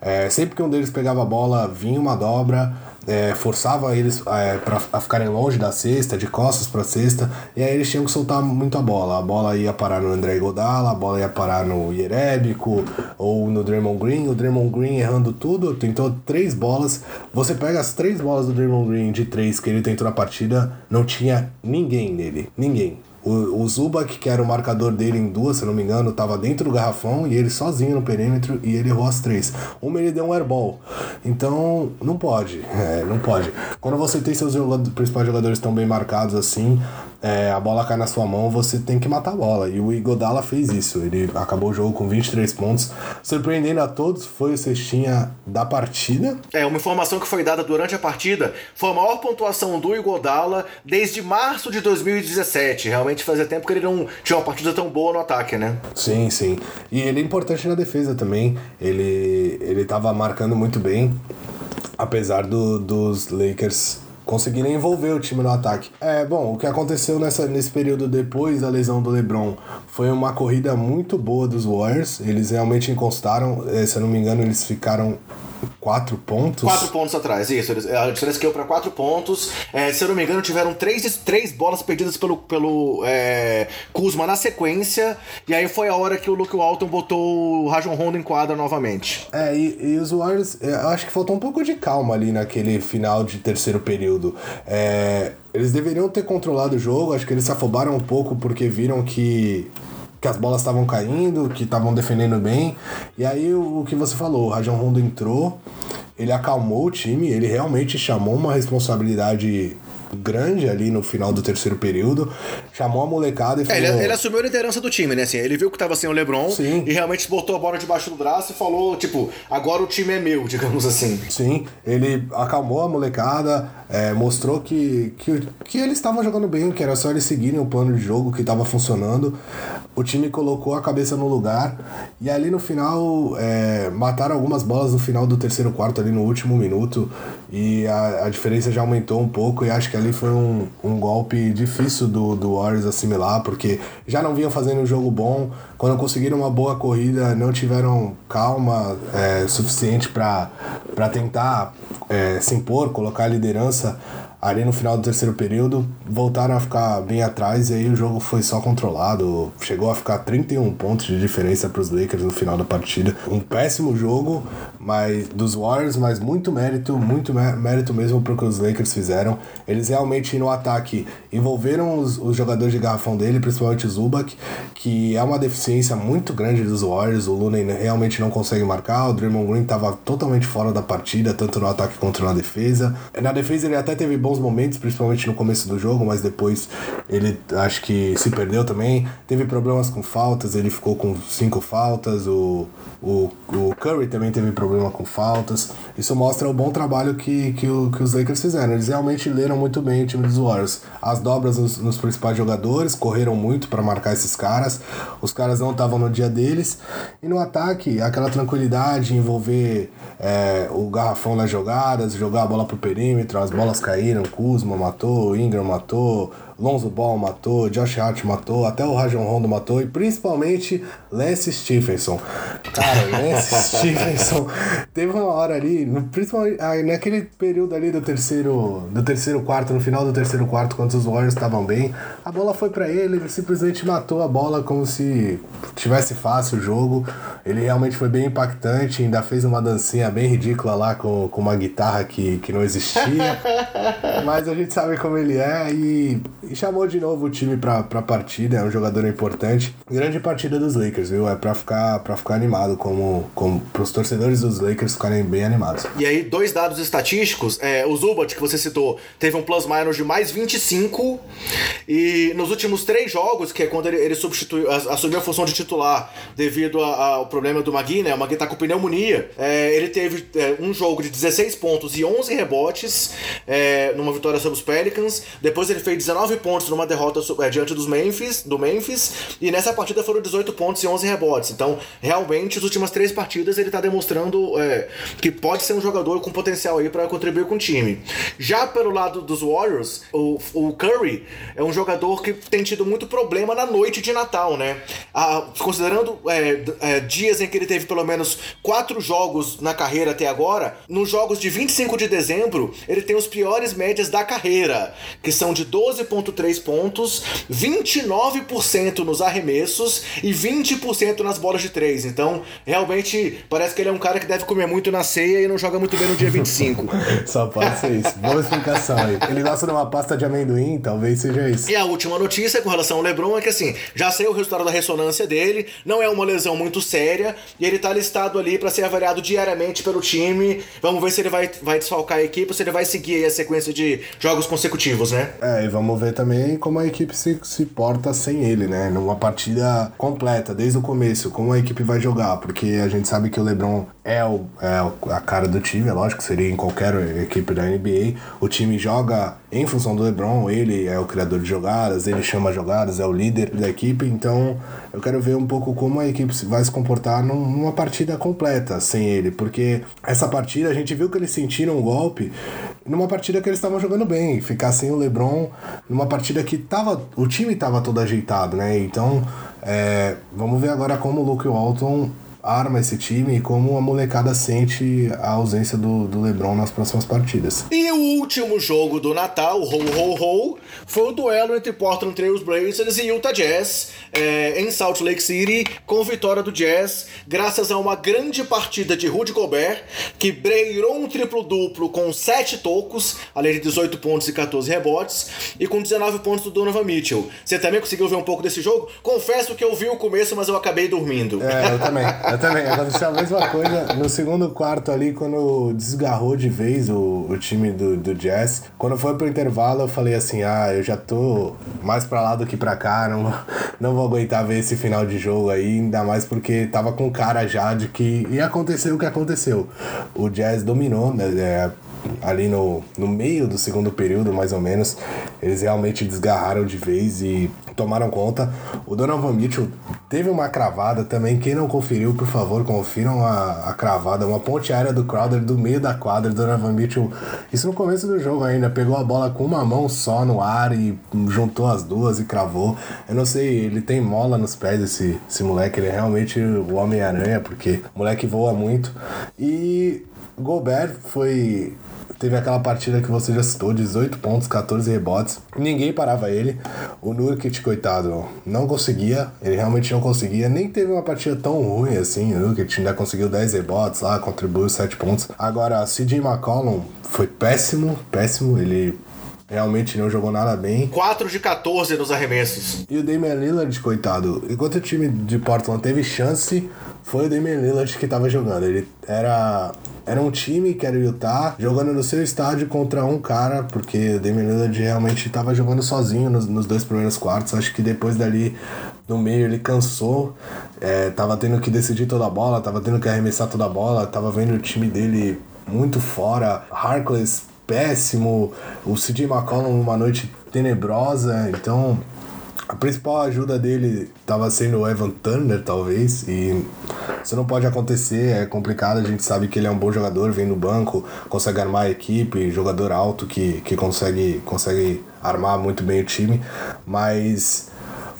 É, sempre que um deles pegava a bola, vinha uma dobra, é, forçava eles é, para ficarem longe da cesta, de costas para a cesta, e aí eles tinham que soltar muito a bola. A bola ia parar no André Godala, a bola ia parar no Ierebico ou no Draymond Green. O Draymond Green errando tudo, tentou três bolas. Você pega as três bolas do Draymond Green de três que ele tentou na partida, não tinha ninguém nele, ninguém. O, o que era o marcador dele em duas, se não me engano, estava dentro do garrafão e ele sozinho no perímetro e ele errou as três. Uma ele deu um airball. Então, não pode. É, não pode. Quando você tem seus jogadores, principais jogadores tão bem marcados assim, é, a bola cai na sua mão, você tem que matar a bola. E o Igodala fez isso. Ele acabou o jogo com 23 pontos. Surpreendendo a todos, foi o cestinha da partida. É, uma informação que foi dada durante a partida foi a maior pontuação do Igodala desde março de 2017. Realmente fazia tempo que ele não tinha uma partida tão boa no ataque, né? Sim, sim. E ele é importante na defesa também. Ele, ele tava marcando muito bem, apesar do, dos Lakers conseguirem envolver o time no ataque. É, bom, o que aconteceu nessa, nesse período depois da lesão do LeBron foi uma corrida muito boa dos Warriors. Eles realmente encostaram, eh, se eu não me engano, eles ficaram quatro pontos. Quatro pontos atrás, isso. A diferença caiu para quatro pontos. É, se eu não me engano, tiveram três, três bolas perdidas pelo, pelo é, Kuzma na sequência. E aí foi a hora que o Luke Walton botou o Rajon Rondo em quadra novamente. É, e, e os Warriors, é, eu acho que faltou um pouco de calma ali naquele final de terceiro período. É, eles deveriam ter controlado o jogo, acho que eles se afobaram um pouco porque viram que que as bolas estavam caindo, que estavam defendendo bem. E aí o, o que você falou, o Rajon Rondo entrou, ele acalmou o time, ele realmente chamou uma responsabilidade grande ali no final do terceiro período, chamou a molecada e falou... É, ele, ele, assumiu a liderança do time, né? Assim, ele viu que tava sem o LeBron Sim. e realmente botou a bola debaixo do braço e falou, tipo, agora o time é meu, digamos assim. Sim, ele acalmou a molecada, é, mostrou que, que, que eles estavam jogando bem, que era só eles seguirem o plano de jogo que estava funcionando. O time colocou a cabeça no lugar e ali no final é, mataram algumas bolas no final do terceiro quarto, ali no último minuto, e a, a diferença já aumentou um pouco e acho que ali foi um, um golpe difícil do, do Warriors assimilar, porque já não vinham fazendo um jogo bom. Quando conseguiram uma boa corrida, não tiveram calma é, suficiente para tentar é, se impor, colocar a liderança ali no final do terceiro período, voltaram a ficar bem atrás e aí o jogo foi só controlado. Chegou a ficar 31 pontos de diferença para os Lakers no final da partida. Um péssimo jogo mas dos Warriors, mas muito mérito, muito mérito mesmo pro que os Lakers fizeram. Eles realmente no ataque envolveram os, os jogadores de garrafão dele, principalmente o Zubac, que é uma deficiência muito grande dos Warriors. O Looney realmente não consegue marcar, o Draymond Green estava totalmente fora da partida, tanto no ataque quanto na defesa. Na defesa ele até teve bons momentos, principalmente no começo do jogo, mas depois ele acho que se perdeu também. Teve problemas com faltas, ele ficou com cinco faltas, o, o, o Curry também teve problema com faltas. Isso mostra o bom trabalho que, que, o, que os Lakers fizeram. Eles realmente leram muito bem o time dos Warriors. As dobras nos, nos principais jogadores correram muito para marcar esses caras. Os caras não estavam no dia deles. E no ataque, aquela tranquilidade, envolver é, o garrafão nas jogadas, jogar a bola pro perímetro, as bolas caíram, Kuzma matou, Ingram matou, Lonzo Ball matou, Josh Hart matou, até o Rajon Rondo matou e principalmente Lance Stephenson. Cara, Lance Stephenson teve uma hora ali, principalmente ah, naquele período ali do terceiro, do terceiro quarto, no final do terceiro quarto, quando os Warriors estavam bem, a bola foi para ele, ele simplesmente matou a bola como se tivesse fácil o jogo. Ele realmente foi bem impactante, ainda fez uma dancinha bem ridícula lá com, com uma guitarra que, que não existia. Mas a gente sabe como ele é e e chamou de novo o time pra, pra partida, é um jogador importante. Grande partida dos Lakers, viu? É pra ficar, pra ficar animado, como, como pros torcedores dos Lakers ficarem bem animados. E aí, dois dados estatísticos, é, o Zubat, que você citou, teve um plus-minus de mais 25, e nos últimos três jogos, que é quando ele, ele substituiu, assumiu a função de titular devido a, ao problema do Magui, né? O Magui tá com pneumonia, é, ele teve é, um jogo de 16 pontos e 11 rebotes é, numa vitória sobre os Pelicans, depois ele fez 19 pontos numa derrota é, diante dos Memphis, do Memphis, e nessa partida foram 18 pontos e 11 rebotes. Então, realmente, as últimas três partidas ele tá demonstrando é, que pode ser um jogador com potencial aí para contribuir com o time. Já pelo lado dos Warriors, o, o Curry é um jogador que tem tido muito problema na noite de Natal, né? Considerando é, dias em que ele teve pelo menos quatro jogos na carreira até agora, nos jogos de 25 de dezembro, ele tem os piores médias da carreira, que são de 12,3 pontos, 29% nos arremessos e 20% nas bolas de três. Então, realmente, parece que ele é um cara que deve comer muito na ceia e não joga muito bem no dia 25. Só pode ser isso. Boa explicação aí. Ele gosta de uma pasta de amendoim, talvez seja isso. E a última notícia com relação ao LeBron é que, assim, já saiu o resultado da ressonância dele, não é uma lesão muito séria, e ele tá listado ali para ser avaliado diariamente pelo time. Vamos ver se ele vai, vai desfalcar a equipe ou se ele vai seguir a sequência de jogos consecutivos, né? É, e vamos ver também como a equipe se, se porta sem ele, né? Numa partida completa, desde o começo, como a equipe vai jogar, porque a gente sabe que o LeBron é, o, é a cara do time, é lógico, seria em qualquer equipe da NBA. O time joga em função do LeBron, ele é o criador de jogadas, ele chama jogadas, é o líder da equipe, então eu quero ver um pouco como a equipe vai se comportar numa partida completa sem ele, porque essa partida a gente viu que eles sentiram um golpe numa partida que eles estavam jogando bem, ficar sem o LeBron numa partida que tava, o time estava todo ajeitado, né? Então, é, vamos ver agora como o Luke Walton arma esse time e como a molecada sente a ausência do, do LeBron nas próximas partidas. E o último jogo do Natal, ho ho ho, foi o duelo entre Portland Trail Blazers e Utah Jazz é, em Salt Lake City, com vitória do Jazz, graças a uma grande partida de Rudy Gobert, que beirou um triplo-duplo com 7 tocos, além de 18 pontos e 14 rebotes, e com 19 pontos do Donovan Mitchell. Você também conseguiu ver um pouco desse jogo? Confesso que eu vi o começo, mas eu acabei dormindo. É, eu também. Eu também. Aconteceu a mesma coisa no segundo quarto ali, quando desgarrou de vez o, o time do, do Jazz. Quando foi pro intervalo, eu falei assim: ah, eu já tô mais pra lá do que pra cá, não, não vou aguentar ver esse final de jogo aí, ainda mais porque tava com cara já de que ia acontecer o que aconteceu. O Jazz dominou, né? É, ali no, no meio do segundo período, mais ou menos, eles realmente desgarraram de vez e tomaram conta. O Donovan Mitchell teve uma cravada também. Quem não conferiu, por favor, confiram a, a cravada. Uma ponte aérea do Crowder do meio da quadra. Donovan Mitchell, isso no começo do jogo ainda, pegou a bola com uma mão só no ar e juntou as duas e cravou. Eu não sei, ele tem mola nos pés, esse, esse moleque. Ele é realmente o Homem-Aranha, porque o moleque voa muito. E Gobert foi Teve aquela partida que você já citou, 18 pontos, 14 rebotes. Ninguém parava ele. O Nurkic, coitado, não conseguia. Ele realmente não conseguia. Nem teve uma partida tão ruim assim. O Nurkic ainda conseguiu 10 rebotes lá, contribuiu 7 pontos. Agora, CJ McCollum foi péssimo, péssimo. Ele realmente não jogou nada bem. 4 de 14 nos arremessos. E o Damian Lillard, coitado, enquanto o time de Portland teve chance, foi o Damian Lillard que tava jogando. Ele era era um time que era o Utah jogando no seu estádio contra um cara, porque o Damian Lillard realmente estava jogando sozinho nos, nos, dois primeiros quartos. Acho que depois dali, no meio, ele cansou, é, tava tendo que decidir toda a bola, tava tendo que arremessar toda a bola, tava vendo o time dele muito fora. Harkless péssimo, o CJ McCollum numa noite tenebrosa, então a principal ajuda dele estava sendo o Evan Turner, talvez, e isso não pode acontecer, é complicado, a gente sabe que ele é um bom jogador, vem no banco, consegue armar a equipe, jogador alto que, que consegue, consegue armar muito bem o time, mas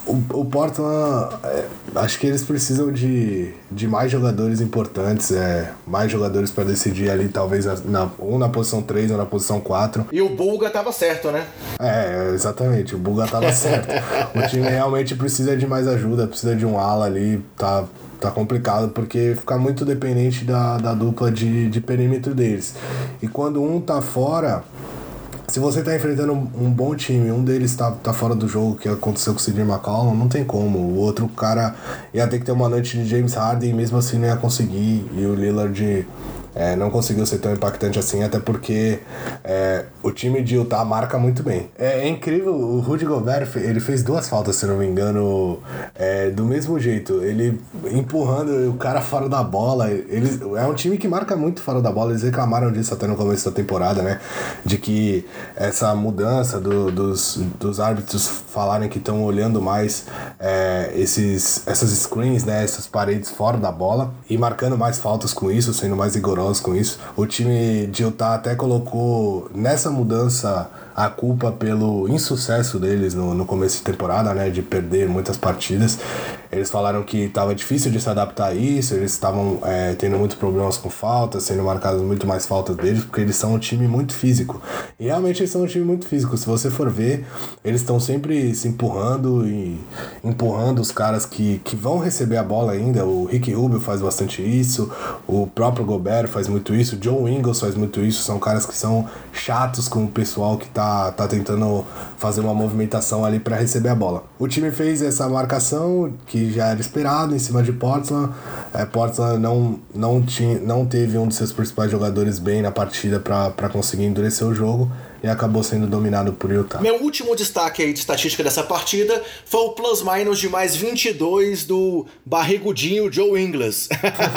o, o Portland, é, acho que eles precisam de, de mais jogadores importantes, é, mais jogadores para decidir ali, talvez na, ou na posição 3 ou na posição 4. E o Bulga tava certo, né? É, exatamente, o Bulga tava certo. o time realmente precisa de mais ajuda, precisa de um ala ali, tá, tá complicado, porque fica muito dependente da, da dupla de, de perímetro deles. E quando um tá fora se você tá enfrentando um bom time, um deles tá, tá fora do jogo, que aconteceu com o Sidney McCollum, não tem como. O outro cara ia ter que ter uma noite de James Harden e mesmo assim não ia conseguir. E o Lillard é, não conseguiu ser tão impactante assim, até porque é, o time de Utah marca muito bem. É, é, incrível, o Rudy Gobert ele fez duas faltas, se não me engano, é, do mesmo jeito. Ele empurrando o cara fora da bola. Ele, é um time que marca muito fora da bola. Eles reclamaram disso até no começo da temporada, né? De que essa mudança do, dos, dos árbitros falarem que estão olhando mais é, esses, essas screens, né? Essas paredes fora da bola e marcando mais faltas com isso, sendo mais rigoroso com isso. O time de Utah até colocou nessa mudança a culpa pelo insucesso deles no, no começo de temporada, né? De perder muitas partidas. Eles falaram que estava difícil de se adaptar a isso, eles estavam é, tendo muitos problemas com faltas, sendo marcadas muito mais faltas deles, porque eles são um time muito físico. E realmente eles são um time muito físico. Se você for ver, eles estão sempre se empurrando e empurrando os caras que, que vão receber a bola ainda. O Rick Rubio faz bastante isso, o próprio Gobert faz muito isso, o Joe Ingles faz muito isso. São caras que são chatos com o pessoal que tá, tá tentando fazer uma movimentação ali para receber a bola. O time fez essa marcação que que já era esperado em cima de Portland. É, Portland não, não, tinha, não teve um dos seus principais jogadores bem na partida para conseguir endurecer o jogo e acabou sendo dominado por Utah. Meu último destaque aí de estatística dessa partida foi o plus-minus de mais 22 do barrigudinho Joe Ingles.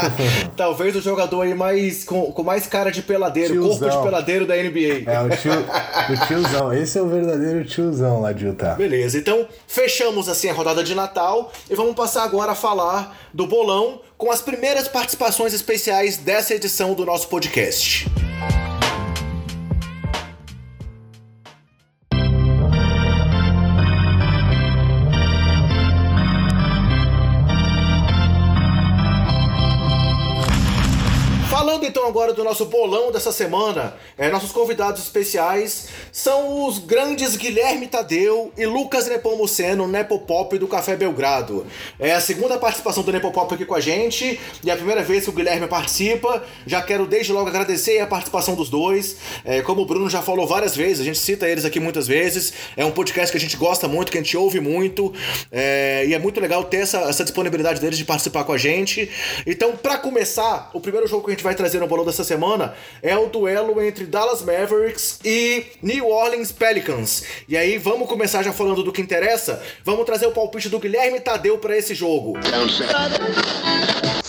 Talvez o jogador aí mais com, com mais cara de peladeiro, tiozão. corpo de peladeiro da NBA. É, o, tio, o tiozão. Esse é o verdadeiro tiozão lá de Utah. Beleza, então fechamos assim a rodada de Natal e vamos passar agora a falar do bolão com as primeiras participações especiais dessa edição do nosso podcast. Do nosso bolão dessa semana, é, nossos convidados especiais são os grandes Guilherme Tadeu e Lucas Nepomuceno, Nepopop do Café Belgrado. É a segunda participação do Nepopop aqui com a gente e é a primeira vez que o Guilherme participa. Já quero desde logo agradecer a participação dos dois. É, como o Bruno já falou várias vezes, a gente cita eles aqui muitas vezes. É um podcast que a gente gosta muito, que a gente ouve muito é, e é muito legal ter essa, essa disponibilidade deles de participar com a gente. Então, para começar, o primeiro jogo que a gente vai trazer no bolão dessa semana é o duelo entre Dallas Mavericks e New Orleans Pelicans. E aí, vamos começar já falando do que interessa? Vamos trazer o palpite do Guilherme Tadeu para esse jogo.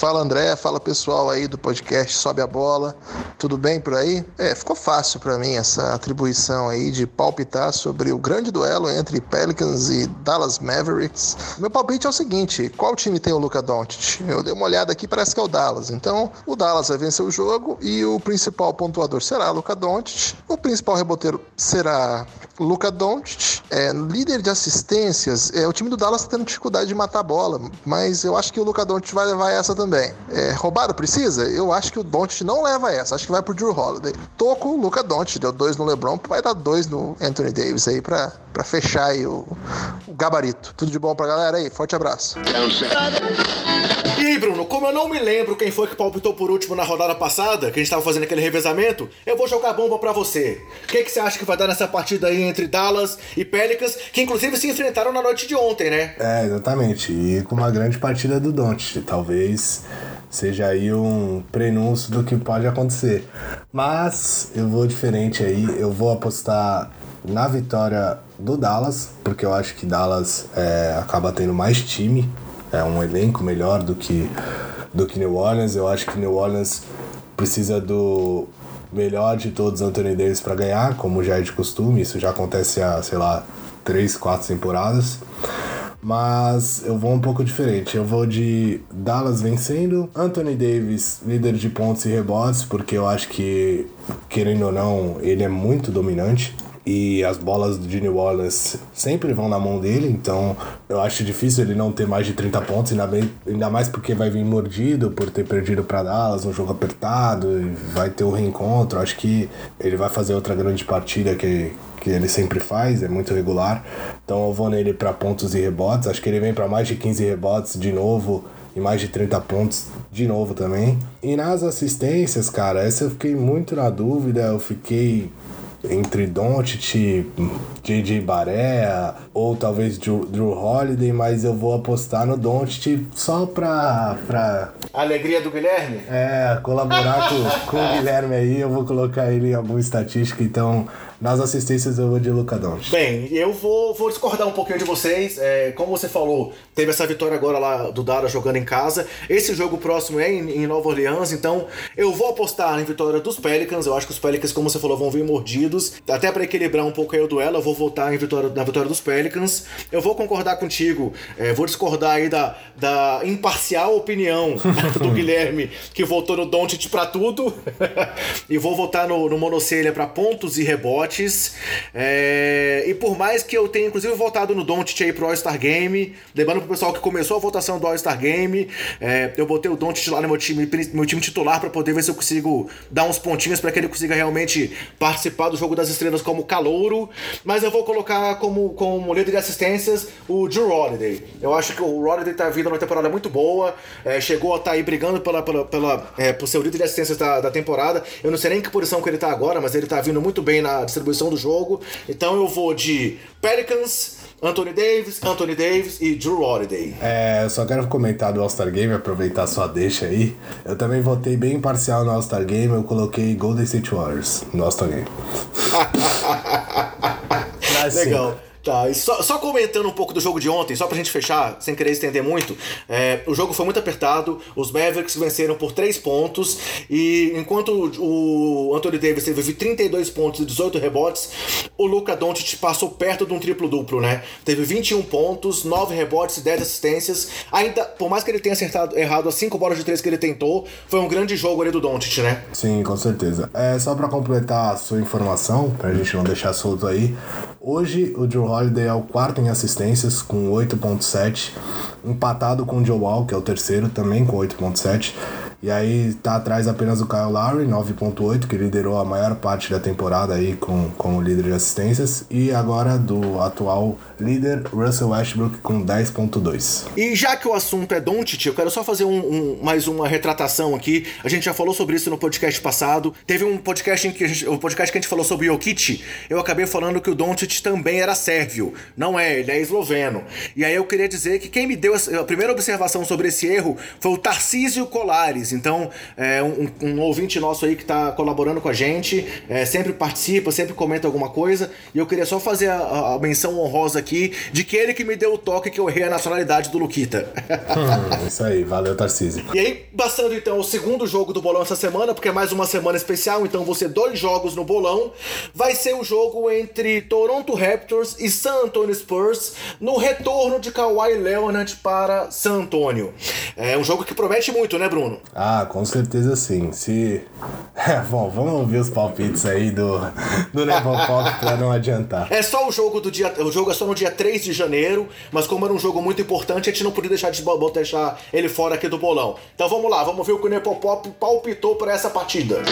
Fala André, fala pessoal aí do podcast Sobe a Bola. Tudo bem por aí? É, ficou fácil para mim essa atribuição aí de palpitar sobre o grande duelo entre Pelicans e Dallas Mavericks. Meu palpite é o seguinte: qual time tem o Luca Doncic? Eu dei uma olhada aqui, parece que é o Dallas. Então, o Dallas vai vencer o jogo e o principal pontuador será Luca Doncic. O principal reboteiro será Luca Doncic. É, líder de assistências, é, o time do Dallas está tendo dificuldade de matar a bola, mas eu acho que o Luca Doncic vai levar essa também. É, roubado precisa? Eu acho que o Doncic não leva essa. Acho que vai pro Drew Holiday. Tô com o Luca Doncic, deu dois no LeBron, vai dar dois no Anthony Davis aí pra, pra fechar aí o, o gabarito. Tudo de bom pra galera aí. Forte abraço. E aí, Bruno, como eu não me lembro quem foi que palpitou por último na rodada passada, que gente tava fazendo aquele revezamento, eu vou jogar bomba pra você. O que, que você acha que vai dar nessa partida aí entre Dallas e Pelicans, que inclusive se enfrentaram na noite de ontem, né? É, exatamente. E com uma grande partida do Doncic. Talvez seja aí um prenúncio do que pode acontecer. Mas eu vou diferente aí, eu vou apostar na vitória do Dallas, porque eu acho que Dallas é, acaba tendo mais time, é um elenco melhor do que, do que New Orleans. Eu acho que New Orleans precisa do melhor de todos Anthony Davis para ganhar, como já é de costume, isso já acontece há, sei lá, três, quatro temporadas mas eu vou um pouco diferente. Eu vou de Dallas vencendo, Anthony Davis líder de pontos e rebotes, porque eu acho que, querendo ou não, ele é muito dominante. E as bolas de New Orleans sempre vão na mão dele, então eu acho difícil ele não ter mais de 30 pontos, ainda, bem, ainda mais porque vai vir mordido por ter perdido para Dallas, um jogo apertado, vai ter o um reencontro. Acho que ele vai fazer outra grande partida que, que ele sempre faz, é muito regular. Então eu vou nele para pontos e rebotes. Acho que ele vem para mais de 15 rebotes de novo e mais de 30 pontos de novo também. E nas assistências, cara, essa eu fiquei muito na dúvida. Eu fiquei entre Doncic, JJ Barea ou talvez Drew, Drew Holiday, mas eu vou apostar no Doncic só pra, pra... Alegria do Guilherme? É, colaborar com, com o Guilherme aí, eu vou colocar ele em alguma estatística, então nas assistências eu vou de Luca Doncic. Bem, eu vou, vou discordar um pouquinho de vocês. É, como você falou, teve essa vitória agora lá do Dara jogando em casa. Esse jogo próximo é em, em, Nova Orleans, então eu vou apostar em vitória dos Pelicans. Eu acho que os Pelicans, como você falou, vão vir mordidos. Até para equilibrar um pouco aí o duelo, eu vou votar em vitória, na vitória dos Pelicans. Eu vou concordar contigo, é, vou discordar aí da, da imparcial opinião do Guilherme, que votou no Doncic para tudo. e vou votar no, no Monocelha para pontos e rebotes. É, e por mais que eu tenha, inclusive, votado no Doncic aí pro All-Star Game, lembrando pro pessoal que começou a votação do All-Star Game, é, eu botei o Doncic lá no meu time, meu time titular para poder ver se eu consigo dar uns pontinhos para que ele consiga realmente participar do jogo das estrelas como calouro, mas eu vou colocar como, como líder de assistências o Drew Holiday. Eu acho que o Holiday tá vindo numa temporada muito boa, é, chegou a estar tá aí brigando pela, pela, pela, é, por ser o líder de assistências da, da temporada. Eu não sei nem que posição que ele tá agora, mas ele tá vindo muito bem na distribuição do jogo. Então eu vou de Pelicans, Anthony Davis, Anthony Davis e Drew Holiday. É, eu só quero comentar do All-Star Game, aproveitar sua deixa aí. Eu também votei bem imparcial no All-Star Game, eu coloquei Golden State Warriors no All-Star Game. Legal. Tá, e só, só, comentando um pouco do jogo de ontem, só pra gente fechar, sem querer estender muito, é, o jogo foi muito apertado, os Mavericks venceram por 3 pontos, e enquanto o Anthony Davis teve 32 pontos e 18 rebotes, o Luca Doncic passou perto de um triplo-duplo, né? Teve 21 pontos, 9 rebotes e 10 assistências, ainda, por mais que ele tenha acertado errado as 5 bolas de 3 que ele tentou, foi um grande jogo ali do Doncic, né? Sim, com certeza. É, só pra completar a sua informação, pra gente não deixar solto aí, hoje o Drew Holiday é o quarto em assistências, com 8.7, empatado com o Joe Wall, que é o terceiro, também com 8.7. E aí tá atrás apenas o Kyle Lowry, 9.8, que liderou a maior parte da temporada aí com, como líder de assistências. E agora do atual líder, Russell Westbrook, com 10.2. E já que o assunto é Doncic, eu quero só fazer um, um, mais uma retratação aqui. A gente já falou sobre isso no podcast passado. Teve um podcast em que gente, o podcast que a gente falou sobre Jokic, eu acabei falando que o Doncic também era sérvio. Não é, ele é esloveno. E aí eu queria dizer que quem me deu a primeira observação sobre esse erro foi o Tarcísio Colares. Então, é, um, um ouvinte nosso aí que está colaborando com a gente, é, sempre participa, sempre comenta alguma coisa. E eu queria só fazer a, a menção honrosa aqui aqui de que ele que me deu o toque que eu errei a nacionalidade do Luquita. Hum, isso aí, valeu, Tarcísio. E aí, passando então o segundo jogo do bolão essa semana, porque é mais uma semana especial, então ser dois jogos no bolão. Vai ser o jogo entre Toronto Raptors e San Antonio Spurs no retorno de Kawhi Leonard para San Antonio. É um jogo que promete muito, né, Bruno? Ah, com certeza sim. Se. É, bom, vamos ouvir os palpites aí do, do Pop pra não adiantar. É só o jogo do dia. O jogo é só no dia dia 3 de janeiro, mas como era um jogo muito importante, a gente não podia deixar de deixar ele fora aqui do bolão. Então vamos lá, vamos ver o que o Nepopop palpitou para essa partida.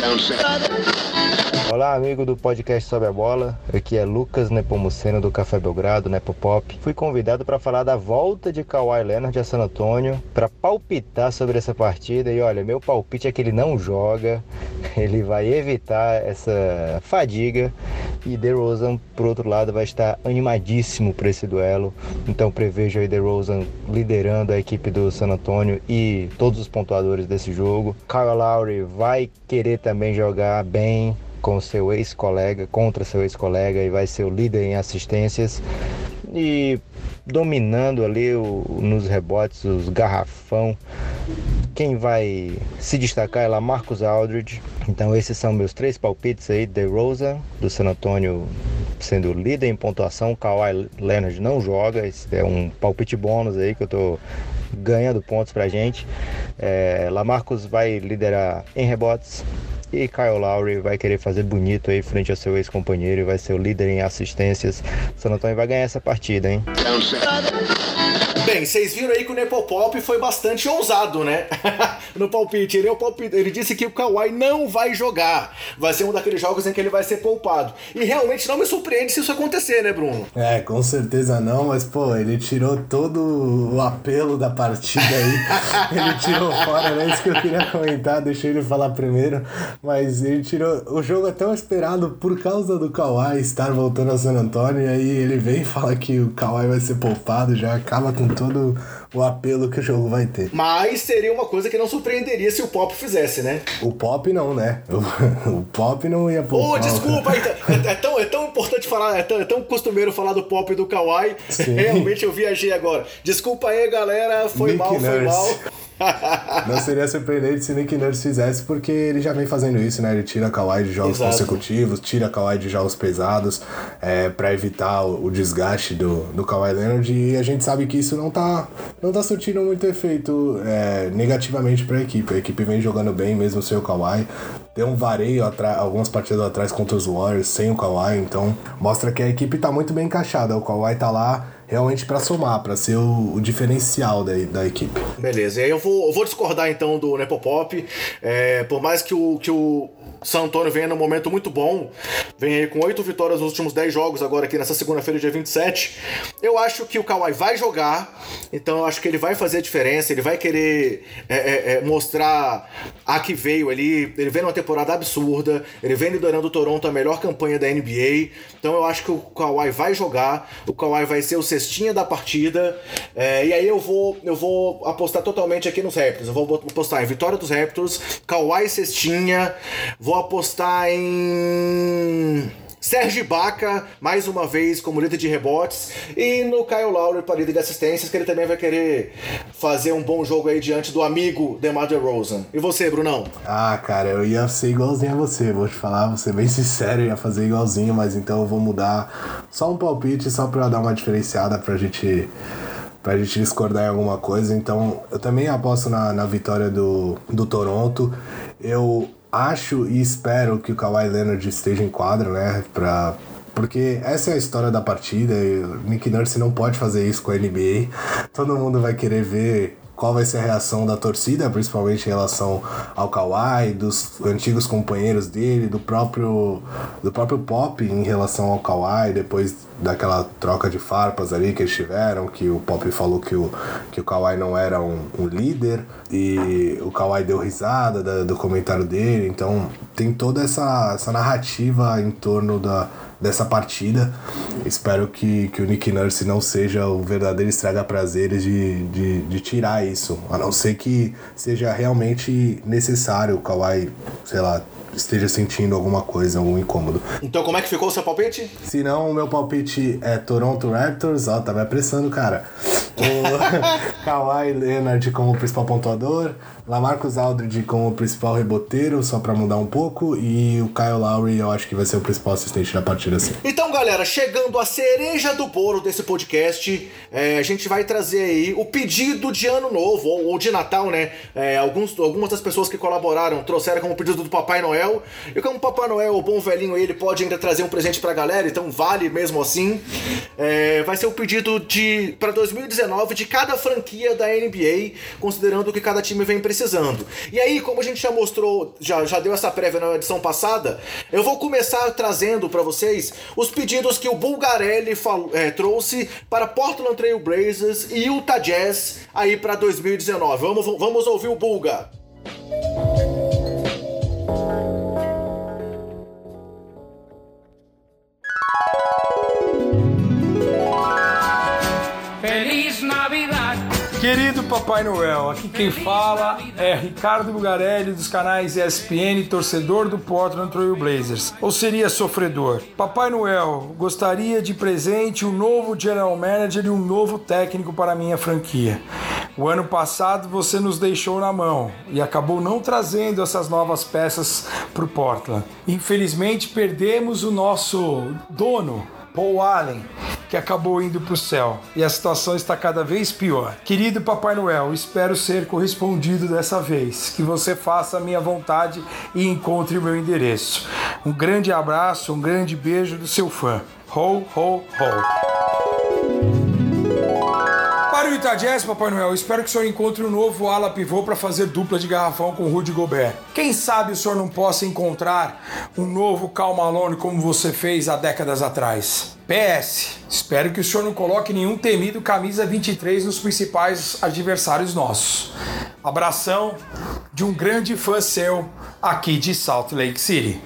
Olá, amigo do podcast Sobe a Bola. Aqui é Lucas Nepomuceno do Café Belgrado, Nepopop. Fui convidado para falar da volta de Kawhi Leonard a San Antônio, para palpitar sobre essa partida. E olha, meu palpite é que ele não joga, ele vai evitar essa fadiga e DeRozan, por outro lado, vai estar animadíssimo para esse duelo. Então prevejo aí DeRozan liderando a equipe do San Antonio e todos os pontuadores desse jogo. Kyle Lowry vai querer também jogar bem com seu ex-colega, contra seu ex-colega e vai ser o líder em assistências. E dominando ali o, nos rebotes, os garrafão. Quem vai se destacar é lá Marcus Aldridge. Então esses são meus três palpites aí. The Rosa, do San Antonio, sendo líder em pontuação. Kawhi Leonard não joga. Esse é um palpite bônus aí que eu tô ganhando pontos pra gente. É, Lamarcus vai liderar em rebotes. E Kyle Lowry vai querer fazer bonito aí frente ao seu ex-companheiro e vai ser o líder em assistências. San Antonio vai ganhar essa partida, hein? Bem, vocês viram aí que o Nepopop foi bastante ousado, né? no palpite. Ele, é o palpite. ele disse que o Kawhi não vai jogar. Vai ser um daqueles jogos em que ele vai ser poupado. E realmente não me surpreende se isso acontecer, né, Bruno? É, com certeza não, mas pô, ele tirou todo o apelo da partida aí. ele tirou fora, né? Isso que eu queria comentar, deixei ele falar primeiro. Mas ele tirou. O jogo é tão esperado por causa do Kawhi estar voltando a San Antônio. E aí ele vem e fala que o Kawhi vai ser poupado, já acaba com todo o apelo que o jogo vai ter. Mas seria uma coisa que não surpreenderia se o Pop fizesse, né? O Pop não, né? O, o Pop não ia poupar. Oh, desculpa, é, é, tão, é tão importante falar, é tão, é tão costumeiro falar do Pop e do Kawaii. Sim. Realmente eu viajei agora. Desculpa aí, galera, foi Nick mal, Nurse. foi mal. Não seria surpreendente se Nick Nurse fizesse, porque ele já vem fazendo isso, né? Ele tira Kawhi de jogos Exato. consecutivos, tira Kawhi de jogos pesados, é, para evitar o, o, desgaste do, do Kawhi Leonard. E a gente sabe que isso não tá, não tá surtindo muito efeito é, negativamente para a equipe. A equipe vem jogando bem, mesmo sem o Kawhi. Deu um vareio algumas partidas atrás contra os Warriors sem o Kawhi, então mostra que a equipe tá muito bem encaixada. O Kawhi tá lá realmente para somar, para ser o, o, diferencial da, da equipe. Beleza, e aí eu vou, eu vou discordar então do Nepopop. É, por mais que o, que o São Antônio venha num momento muito bom, vem aí com oito vitórias nos últimos dez jogos, agora aqui nessa segunda-feira, dia 27. Eu acho que o Kawhi vai jogar, então eu acho que ele vai fazer a diferença, ele vai querer é, é, é mostrar a que veio ali. Ele vem numa temporada absurda, ele vem liderando o Toronto a melhor campanha da NBA, então eu acho que o Kawhi vai jogar, o Kawhi vai ser o cestinha da partida. É, e aí eu vou, eu vou apostar totalmente aqui nos Raptors. Eu vou apostar em vitória dos Raptors, Kawhi cestinha. Vou apostar em Sérgio Baca, mais uma vez, como líder de rebotes. E no Kyle Lowry para líder de assistências, que ele também vai querer fazer um bom jogo aí diante do amigo DeMar DeRozan. E você, Brunão? Ah, cara, eu ia ser igualzinho a você. Vou te falar, vou ser bem sincero, eu ia fazer igualzinho, mas então eu vou mudar só um palpite, só pra dar uma diferenciada pra gente pra gente discordar em alguma coisa. Então, eu também aposto na, na vitória do, do Toronto. Eu acho e espero que o Kawhi Leonard esteja em quadro, né? Pra, porque essa é a história da partida. o Nick Nurse não pode fazer isso com a NBA. Todo mundo vai querer ver qual vai ser a reação da torcida, principalmente em relação ao Kawhi, dos antigos companheiros dele, do próprio do próprio Pop em relação ao Kawhi, depois daquela troca de farpas ali que eles tiveram, que o Pop falou que o, que o Kawhi não era um, um líder e o Kawhi deu risada da, do comentário dele, então tem toda essa, essa narrativa em torno da dessa partida. Espero que, que o Nick Nurse não seja o verdadeiro estraga-prazeres de, de, de tirar isso. A não ser que seja realmente necessário o Kawhi, sei lá, esteja sentindo alguma coisa, algum incômodo. Então como é que ficou o seu palpite? Se não, o meu palpite é Toronto Raptors, ó, tá me apressando, cara. O Kawhi Leonard como principal pontuador, Lamarcus Aldridge como principal reboteiro, só para mudar um pouco, e o Kyle Lowry eu acho que vai ser o principal assistente da partida assim. Então, galera, chegando a cereja do bolo desse podcast, é, a gente vai trazer aí o pedido de ano novo, ou, ou de Natal, né? É, alguns, algumas das pessoas que colaboraram trouxeram como pedido do Papai Noel, e como o Papai Noel, o bom velhinho, ele pode ainda trazer um presente pra galera, então vale mesmo assim. É, vai ser o pedido de para 2019 de cada franquia da NBA, considerando que cada time vem precisando precisando. E aí, como a gente já mostrou, já, já deu essa prévia na edição passada, eu vou começar trazendo para vocês os pedidos que o Bulgarelli é, trouxe para Portland Trail Blazers e Utah Jazz aí para 2019. Vamos, vamos ouvir o Bulga. Querido Papai Noel, aqui quem fala é Ricardo Bugarelli dos canais ESPN, torcedor do Portland Trail Blazers. Ou seria sofredor? Papai Noel, gostaria de presente um novo general manager e um novo técnico para minha franquia. O ano passado você nos deixou na mão e acabou não trazendo essas novas peças para o Portland. Infelizmente perdemos o nosso dono, Paul Allen, que acabou indo para o céu e a situação está cada vez pior. Querido Papai Noel, espero ser correspondido dessa vez. Que você faça a minha vontade e encontre o meu endereço. Um grande abraço, um grande beijo do seu fã. Ho, ho, ho. Jazz, Papai Noel, espero que o senhor encontre um novo ala pivô para fazer dupla de garrafão com o Rudy Gobert. Quem sabe o senhor não possa encontrar um novo Cal Malone como você fez há décadas atrás. PS, espero que o senhor não coloque nenhum temido camisa 23 nos principais adversários nossos. Abração de um grande fã seu aqui de Salt Lake City.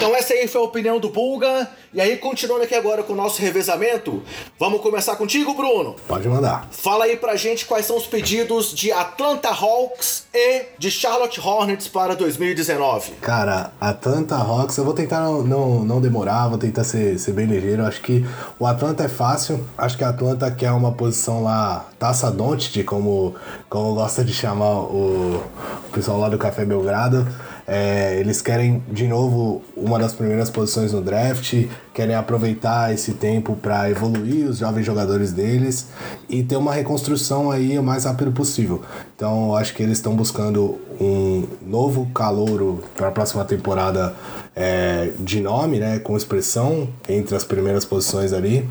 Então essa aí foi a opinião do Bulga. E aí, continuando aqui agora com o nosso revezamento, vamos começar contigo, Bruno. Pode mandar. Fala aí pra gente quais são os pedidos de Atlanta Hawks e de Charlotte Hornets para 2019. Cara, Atlanta Hawks, eu vou tentar não, não, não demorar, vou tentar ser, ser bem ligeiro. Acho que o Atlanta é fácil. Acho que a Atlanta quer uma posição lá, taça Doncic, como, como gosta de chamar o, o pessoal lá do Café Belgrado. É, eles querem de novo uma das primeiras posições no draft, querem aproveitar esse tempo para evoluir os jovens jogadores deles e ter uma reconstrução aí o mais rápido possível. Então, acho que eles estão buscando um novo calouro para a próxima temporada é, de nome, né, com expressão entre as primeiras posições ali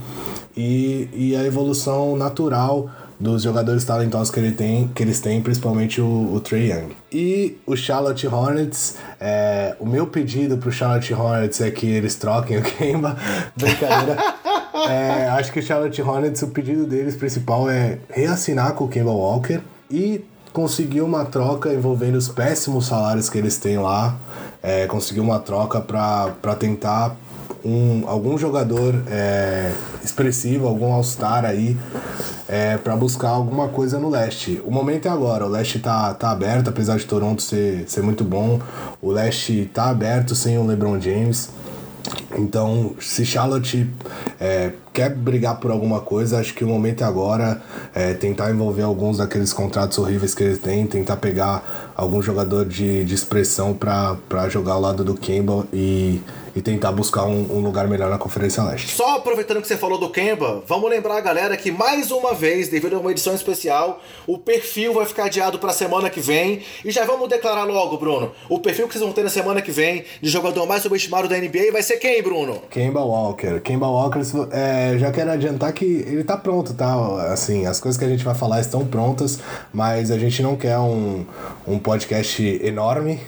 e, e a evolução natural dos jogadores talentosos que, ele tem, que eles têm, principalmente o, o Trey Young. E o Charlotte Hornets, é, o meu pedido pro Charlotte Hornets é que eles troquem o Kemba. Brincadeira. é, acho que o Charlotte Hornets, o pedido deles principal é reassinar com o Kemba Walker e conseguir uma troca envolvendo os péssimos salários que eles têm lá. É, conseguir uma troca para tentar um, algum jogador é, expressivo, algum All-Star aí, é, para buscar alguma coisa no leste. O momento é agora, o leste tá, tá aberto, apesar de Toronto ser, ser muito bom, o leste tá aberto sem o LeBron James. Então, se Charlotte é, quer brigar por alguma coisa, acho que o momento é agora é, tentar envolver alguns daqueles contratos horríveis que eles têm, tentar pegar algum jogador de, de expressão para jogar ao lado do Kemba e e tentar buscar um, um, lugar melhor na Conferência Leste. Só aproveitando que você falou do Kemba, vamos lembrar a galera que mais uma vez, devido a uma edição especial, o perfil vai ficar adiado para a semana que vem. E já vamos declarar logo, Bruno. O perfil que vocês vão ter na semana que vem de jogador mais subestimado da NBA vai ser quem, Bruno? Kemba Walker. Kemba Walker, é, já quero adiantar que ele tá pronto, tá? Assim, as coisas que a gente vai falar estão prontas, mas a gente não quer um, um podcast enorme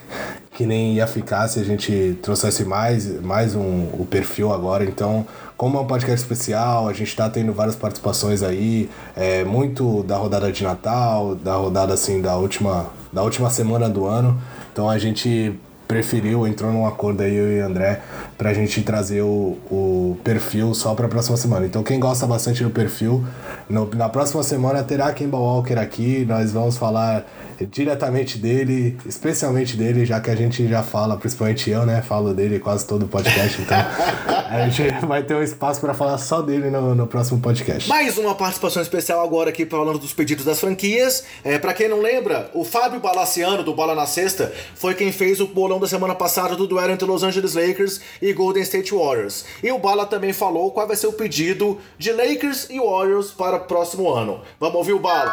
que nem ia ficar se a gente trouxesse mais, mais um, o perfil agora. Então, como é um podcast especial, a gente está tendo várias participações aí, é, muito da rodada de Natal, da rodada assim da última, da última semana do ano. Então a gente preferiu, entrou num acordo aí, eu e o André, pra gente trazer o, o perfil só pra próxima semana. Então, quem gosta bastante do perfil, no, na próxima semana terá Kemba Walker aqui, nós vamos falar diretamente dele, especialmente dele, já que a gente já fala, principalmente eu, né? Falo dele quase todo o podcast, então a gente vai ter um espaço para falar só dele no, no, próximo podcast. Mais uma participação especial agora aqui falando dos pedidos das franquias. É, para quem não lembra, o Fábio Balaciano, do Bola na Sexta, foi quem fez o bolão da semana passada do duelo entre Los Angeles Lakers e Golden State Warriors. E o Bala também falou qual vai ser o pedido de Lakers e Warriors para o próximo ano. Vamos ouvir o Bala.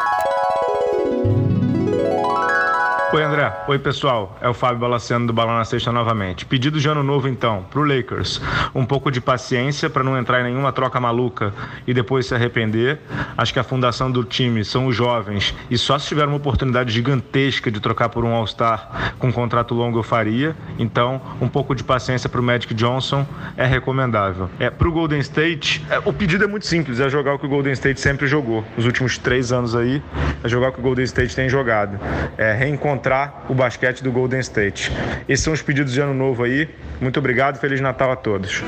Oi, André. Oi, pessoal. É o Fábio Balaciano do Balão na Sexta novamente. Pedido de ano novo, então, pro Lakers. Um pouco de paciência para não entrar em nenhuma troca maluca e depois se arrepender. Acho que a fundação do time são os jovens e só se tiver uma oportunidade gigantesca de trocar por um All-Star com um contrato longo eu faria. Então, um pouco de paciência pro Magic Johnson é recomendável. É, pro Golden State, é, o pedido é muito simples. É jogar o que o Golden State sempre jogou. Nos últimos três anos aí, é jogar o que o Golden State tem jogado. É reencontrar encontrar o basquete do Golden State. Esses são os pedidos de ano novo aí. Muito obrigado, Feliz Natal a todos.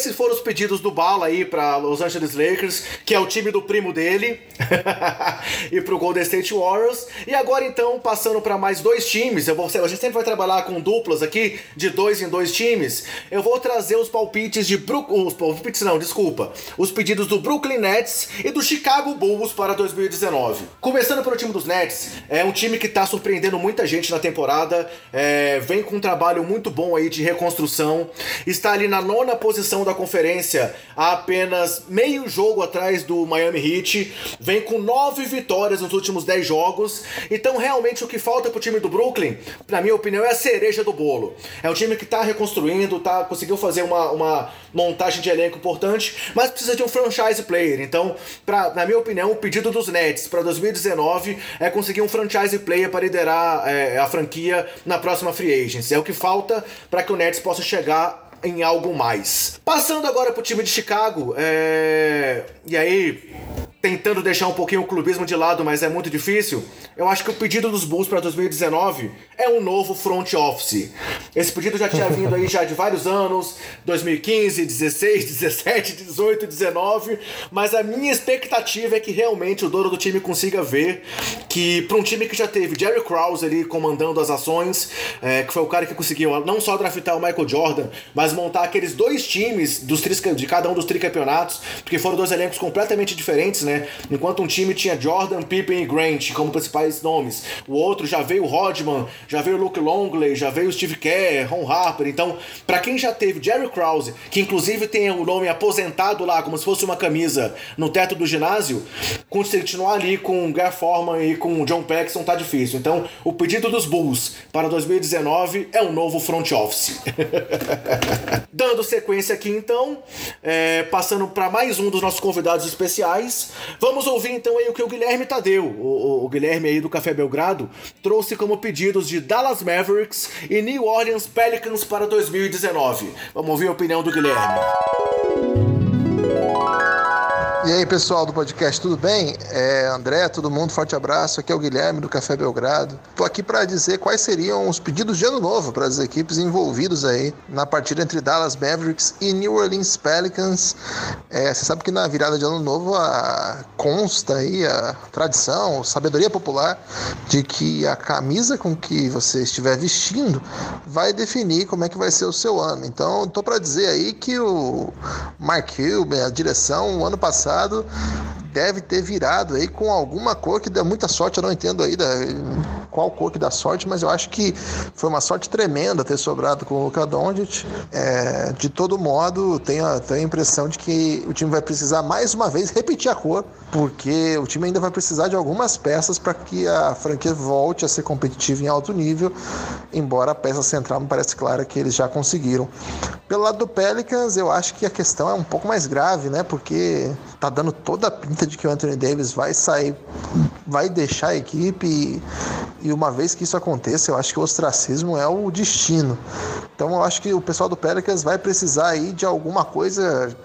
Esses foram os pedidos do Bala aí para Los Angeles Lakers, que é o time do primo dele, e para o Golden State Warriors. E agora então passando para mais dois times, eu vou, a gente sempre vai trabalhar com duplas aqui de dois em dois times. Eu vou trazer os palpites de Brook, os palpites não, desculpa, os pedidos do Brooklyn Nets e do Chicago Bulls para 2019. Começando pelo time dos Nets, é um time que está surpreendendo muita gente na temporada, é, vem com um trabalho muito bom aí de reconstrução, está ali na nona posição da da conferência há apenas meio jogo atrás do Miami Heat, vem com nove vitórias nos últimos dez jogos. Então, realmente, o que falta pro time do Brooklyn, na minha opinião, é a cereja do bolo. É um time que tá reconstruindo, tá, conseguiu fazer uma, uma montagem de elenco importante, mas precisa de um franchise player. Então, pra, na minha opinião, o pedido dos Nets para 2019 é conseguir um franchise player para liderar é, a franquia na próxima free agency. É o que falta para que o Nets possa chegar em algo mais. Passando agora pro time de Chicago, é... e aí tentando deixar um pouquinho o clubismo de lado, mas é muito difícil. Eu acho que o pedido dos Bulls para 2019 é um novo front office. Esse pedido já tinha vindo aí já de vários anos, 2015, 16, 17, 18, 19, mas a minha expectativa é que realmente o dono do time consiga ver que para um time que já teve Jerry Krause ali comandando as ações, é, que foi o cara que conseguiu não só draftar o Michael Jordan, mas montar aqueles dois times dos de cada um dos tricampeonatos, porque foram dois elencos completamente diferentes, né? Enquanto um time tinha Jordan, Pippen e Grant como principais nomes, o outro já veio Rodman, já veio Luke Longley, já veio Steve Kerr, Ron Harper. Então, para quem já teve Jerry Krause, que inclusive tem o nome aposentado lá, como se fosse uma camisa no teto do ginásio, continuar ali com Gar Forman e com John Paxson tá difícil. Então, o pedido dos Bulls para 2019 é um novo front office. Dando sequência aqui, então, é, passando para mais um dos nossos convidados especiais, vamos ouvir então aí o que o Guilherme Tadeu, o, o, o Guilherme aí do Café Belgrado, trouxe como pedidos de Dallas Mavericks e New Orleans Pelicans para 2019. Vamos ouvir a opinião do Guilherme. E aí, pessoal do podcast, tudo bem? É, André, todo mundo, forte abraço. Aqui é o Guilherme do Café Belgrado. Estou aqui para dizer quais seriam os pedidos de ano novo para as equipes envolvidas aí na partida entre Dallas Mavericks e New Orleans Pelicans. É, você sabe que na virada de ano novo a, consta aí a tradição, a sabedoria popular de que a camisa com que você estiver vestindo vai definir como é que vai ser o seu ano. Então, estou para dizer aí que o Mark Cuban, a direção, o ano passado passado deve ter virado aí com alguma cor que deu muita sorte. Eu não entendo aí da, qual cor que dá sorte, mas eu acho que foi uma sorte tremenda ter sobrado com o Luka Doncic. É, de todo modo, tenho a, tenho a impressão de que o time vai precisar mais uma vez repetir a cor, porque o time ainda vai precisar de algumas peças para que a franquia volte a ser competitiva em alto nível, embora a peça central me parece clara que eles já conseguiram. Pelo lado do Pelicans, eu acho que a questão é um pouco mais grave, né? Porque tá dando toda a pinta de que o Anthony Davis vai sair, vai deixar a equipe e, e uma vez que isso aconteça, eu acho que o ostracismo é o destino. Então eu acho que o pessoal do Pelicans vai precisar aí de alguma coisa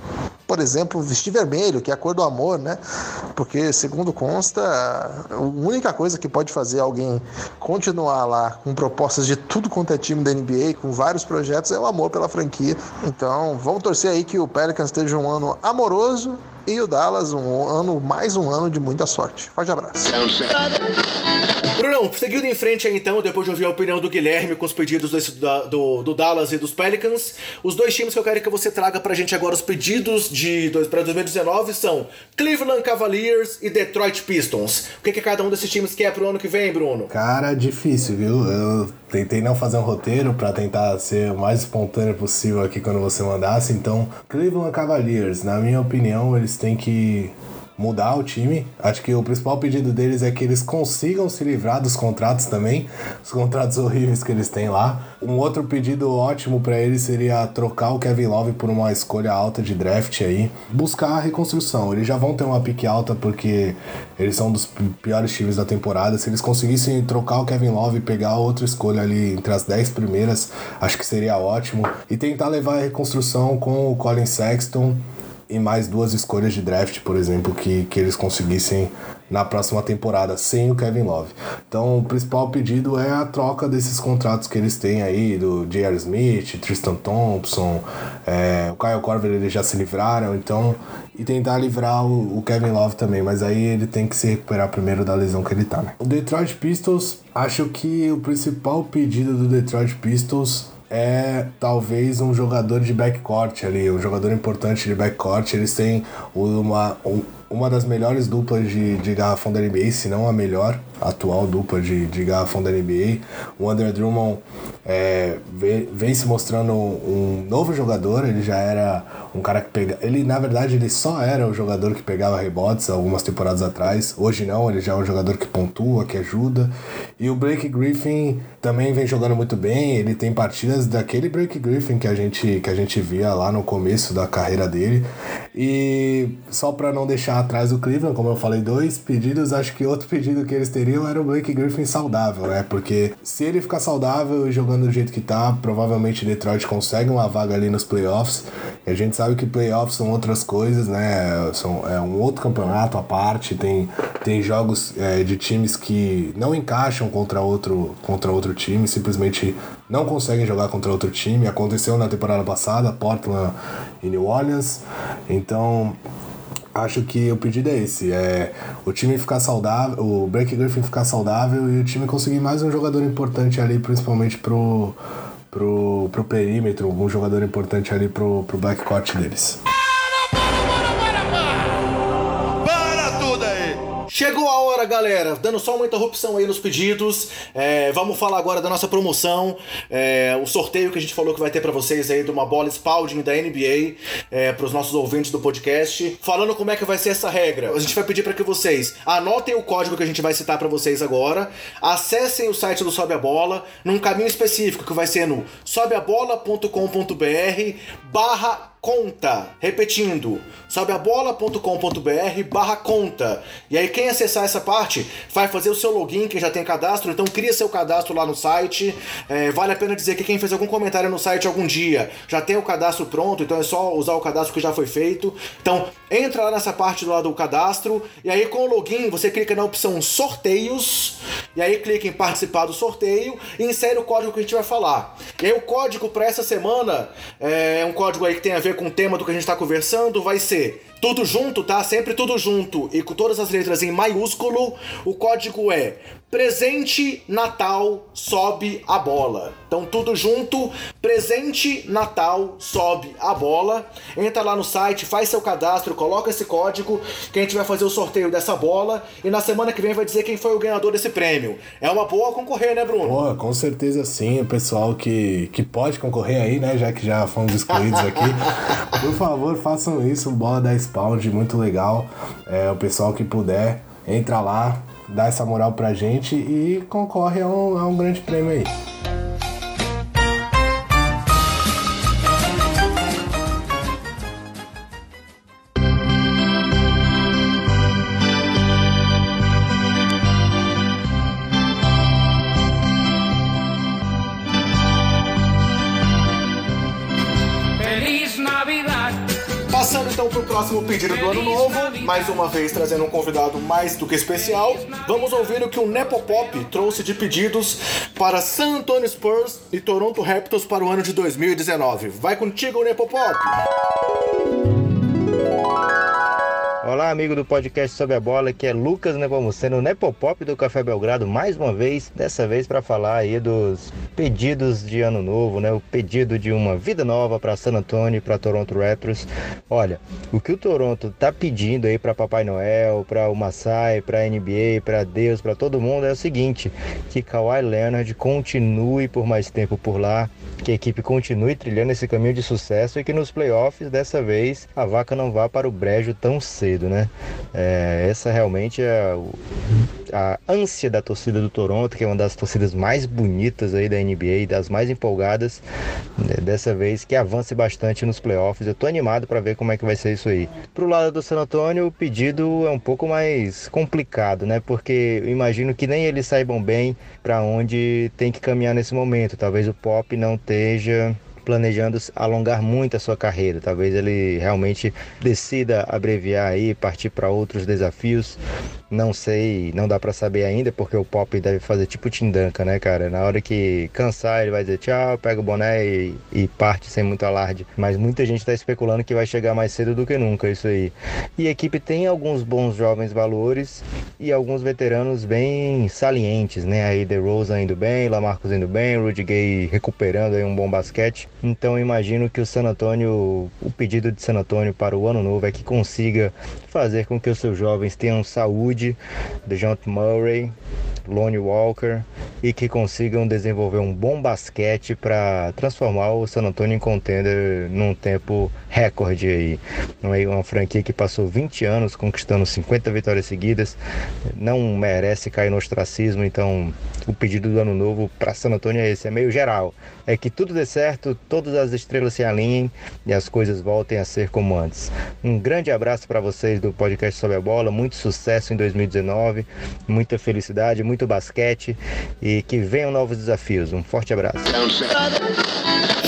por exemplo, vestir vermelho, que é a cor do amor, né? Porque, segundo consta, a única coisa que pode fazer alguém continuar lá com propostas de tudo quanto é time da NBA, com vários projetos, é o amor pela franquia. Então, vamos torcer aí que o Pelicans esteja um ano amoroso e o Dallas um ano, mais um ano de muita sorte. Forte abraço. Brunão, seguindo em frente aí então, depois de ouvir a opinião do Guilherme com os pedidos desse, da, do, do, Dallas e dos Pelicans, os dois times que eu quero que você traga pra gente agora os pedidos de para 2019 são Cleveland Cavaliers e Detroit Pistons. O que, que cada um desses times quer pro ano que vem, Bruno? Cara, difícil, viu? Eu tentei não fazer um roteiro para tentar ser o mais espontâneo possível aqui quando você mandasse, então Cleveland Cavaliers, na minha opinião, eles têm que mudar o time. Acho que o principal pedido deles é que eles consigam se livrar dos contratos também, os contratos horríveis que eles têm lá. Um outro pedido ótimo para eles seria trocar o Kevin Love por uma escolha alta de draft aí, buscar a reconstrução. Eles já vão ter uma pique alta porque eles são dos piores times da temporada. Se eles conseguissem trocar o Kevin Love e pegar outra escolha ali entre as 10 primeiras, acho que seria ótimo. E tentar levar a reconstrução com o Colin Sexton e mais duas escolhas de draft, por exemplo, que, que eles conseguissem na próxima temporada sem o Kevin Love. Então, o principal pedido é a troca desses contratos que eles têm aí do J.R. Smith, Tristan Thompson, é, o Kyle Korver eles já se livraram, então e tentar livrar o, o, Kevin Love também, mas aí ele tem que se recuperar primeiro da lesão que ele tá, né? O Detroit Pistons, acho que o principal pedido do Detroit Pistons é talvez um jogador de backcourt ali, um jogador importante de backcourt. Eles têm uma, um, uma das melhores duplas de, de garrafão da NBA, se não a melhor atual dupla de, de garrafão da NBA. O Andrew Drummond é, vem, vem se mostrando um novo jogador, ele já era um cara que pega. Ele, na verdade, ele só era o jogador que pegava rebotes algumas temporadas atrás. Hoje não, ele já é um jogador que pontua, que ajuda. E o Blake Griffin também vem jogando muito bem. Ele tem partidas daquele Blake Griffin que a gente, que a gente via lá no começo da carreira dele. E só para não deixar atrás o Cleveland, como eu falei, dois pedidos. Acho que outro pedido que eles teriam era o Blake Griffin saudável, né? Porque se ele ficar saudável e jogando do jeito que tá, provavelmente Detroit consegue uma vaga ali nos playoffs. E a gente sabe que playoffs são outras coisas, né? São, é um outro campeonato à parte. Tem, tem jogos é, de times que não encaixam contra outro, contra outro time, simplesmente não conseguem jogar contra outro time. Aconteceu na temporada passada, Portland e New Orleans. Então, acho que o pedido é esse: é o time ficar saudável, o Blake Griffin ficar saudável e o time conseguir mais um jogador importante ali, principalmente pro, pro, pro perímetro, algum jogador importante ali pro, pro backcourt deles. Galera. Dando só uma interrupção aí nos pedidos. É, vamos falar agora da nossa promoção. É, o sorteio que a gente falou que vai ter para vocês aí de uma bola Spalding da NBA é, para os nossos ouvintes do podcast. Falando como é que vai ser essa regra. A gente vai pedir para que vocês anotem o código que a gente vai citar para vocês agora. Acessem o site do Sobe a Bola num caminho específico que vai ser no sobeabola.com.br barra conta. Repetindo, sobeabola.com.br barra conta. E aí quem acessar essa parte vai fazer o seu login, quem já tem cadastro, então cria seu cadastro lá no site. É, vale a pena dizer que quem fez algum comentário no site algum dia já tem o cadastro pronto, então é só usar o cadastro que já foi feito. Então entra lá nessa parte do lado do cadastro e aí com o login você clica na opção sorteios e aí clica em participar do sorteio e insere o código que a gente vai falar. E aí o código para essa semana é um código aí que tem a ver com o tema do que a gente está conversando, vai ser tudo junto, tá? Sempre tudo junto e com todas as letras em maiúsculo. O código é presente Natal sobe a bola. Então tudo junto, presente Natal sobe a bola. Entra lá no site, faz seu cadastro, coloca esse código que a gente vai fazer o sorteio dessa bola e na semana que vem vai dizer quem foi o ganhador desse prêmio. É uma boa concorrer, né, Bruno? Boa, com certeza sim. O pessoal que, que pode concorrer aí, né, já que já fomos excluídos aqui, por favor, façam isso. Bola 10 pound, muito legal. É, o pessoal que puder, entra lá, dá essa moral pra gente e concorre a um, a um grande prêmio aí. Pedido do ano novo, mais uma vez trazendo um convidado mais do que especial, vamos ouvir o que o Nepopop trouxe de pedidos para San Antonio Spurs e Toronto Raptors para o ano de 2019. Vai contigo, Nepopop! Olá, amigo do podcast Sobre a Bola, que é Lucas Nepomuceno, Nepopop do Café Belgrado, mais uma vez, dessa vez para falar aí dos pedidos de ano novo, né? O pedido de uma vida nova para San Antonio para Toronto Raptors. Olha, o que o Toronto tá pedindo aí para Papai Noel, para o Masai, para NBA, para Deus, para todo mundo é o seguinte: que Kawhi Leonard continue por mais tempo por lá, que a equipe continue trilhando esse caminho de sucesso e que nos playoffs dessa vez a vaca não vá para o brejo tão cedo né? É, essa realmente é a ânsia da torcida do Toronto, que é uma das torcidas mais bonitas aí da NBA, das mais empolgadas, né? dessa vez que avance bastante nos playoffs. Eu tô animado para ver como é que vai ser isso aí. Pro lado do San Antonio, o pedido é um pouco mais complicado, né? Porque eu imagino que nem eles saibam bem para onde tem que caminhar nesse momento. Talvez o Pop não esteja planejando alongar muito a sua carreira. Talvez ele realmente decida abreviar aí, partir para outros desafios. Não sei, não dá para saber ainda, porque o Pop deve fazer tipo Tindanka, né, cara? Na hora que cansar, ele vai dizer tchau, pega o boné e, e parte sem muito alarde. Mas muita gente está especulando que vai chegar mais cedo do que nunca isso aí. E a equipe tem alguns bons jovens valores e alguns veteranos bem salientes, né? Aí The Rosa indo bem, Lamarcus indo bem, Rudy Gay recuperando aí um bom basquete. Então imagino que o San Antonio, o pedido de San Antonio para o ano novo é que consiga fazer com que os seus jovens tenham saúde, DeJounte Murray, Lonnie Walker e que consigam desenvolver um bom basquete para transformar o San Antonio em contender num tempo recorde aí. Uma, uma franquia que passou 20 anos conquistando 50 vitórias seguidas, não merece cair no ostracismo, então o pedido do ano novo para San Antonio é esse, é meio geral. É que tudo dê certo, todas as estrelas se alinhem e as coisas voltem a ser como antes. Um grande abraço para vocês do podcast Sobre a Bola, muito sucesso em 2019, muita felicidade, muito basquete e que venham novos desafios. Um forte abraço.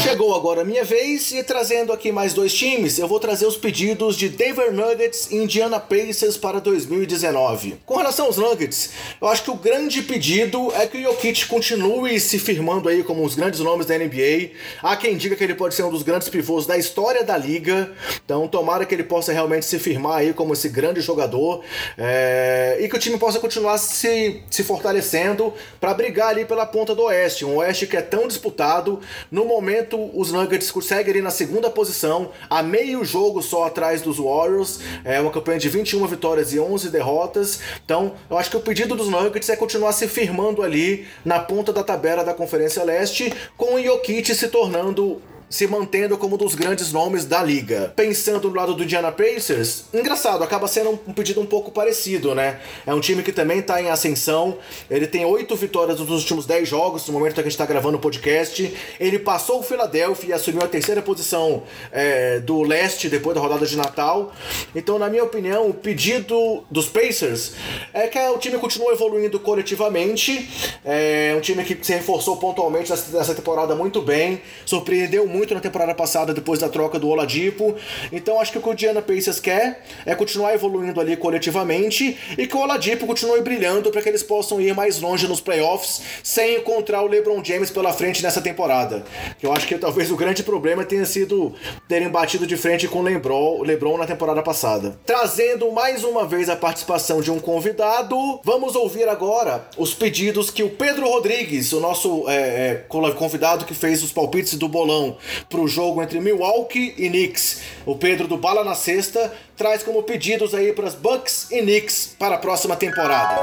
Chegou agora a minha vez e trazendo aqui mais dois times, eu vou trazer os pedidos de Denver Nuggets e Indiana Pacers para 2019. Com relação aos Nuggets, eu acho que o grande pedido é que o Jokic continue se firmando aí como os grandes nomes da NBA. Há quem diga que ele pode ser um dos grandes pivôs da história da liga, então tomara que ele possa realmente se firmar aí como esse grande jogador é... e que o time possa continuar se, se fortalecendo para brigar ali pela ponta do Oeste, um Oeste que é tão disputado. No momento, os Nuggets conseguem ali na segunda posição, a meio jogo só atrás dos Warriors, é uma campanha de 21 vitórias e 11 derrotas. Então, eu acho que o pedido dos Nuggets é continuar se firmando ali na ponta da tabela da Conferência Leste, com o Jokic se tornando se mantendo como um dos grandes nomes da liga. Pensando no lado do Indiana Pacers, engraçado, acaba sendo um pedido um pouco parecido, né? É um time que também está em ascensão, ele tem oito vitórias nos últimos dez jogos, no momento que a gente está gravando o podcast. Ele passou o Philadelphia e assumiu a terceira posição é, do leste depois da rodada de Natal. Então, na minha opinião, o pedido dos Pacers é que o time continue evoluindo coletivamente. É um time que se reforçou pontualmente nessa temporada muito bem, surpreendeu muito muito na temporada passada depois da troca do Oladipo. Então acho que o que o Diana Pacers quer é continuar evoluindo ali coletivamente e que o Oladipo continue brilhando para que eles possam ir mais longe nos playoffs sem encontrar o LeBron James pela frente nessa temporada. Eu acho que talvez o grande problema tenha sido terem batido de frente com o LeBron, LeBron na temporada passada. Trazendo mais uma vez a participação de um convidado, vamos ouvir agora os pedidos que o Pedro Rodrigues, o nosso é, é, convidado que fez os palpites do bolão, para o jogo entre Milwaukee e Knicks. O Pedro do Bala na Sexta traz como pedidos aí para as Bucks e Knicks para a próxima temporada.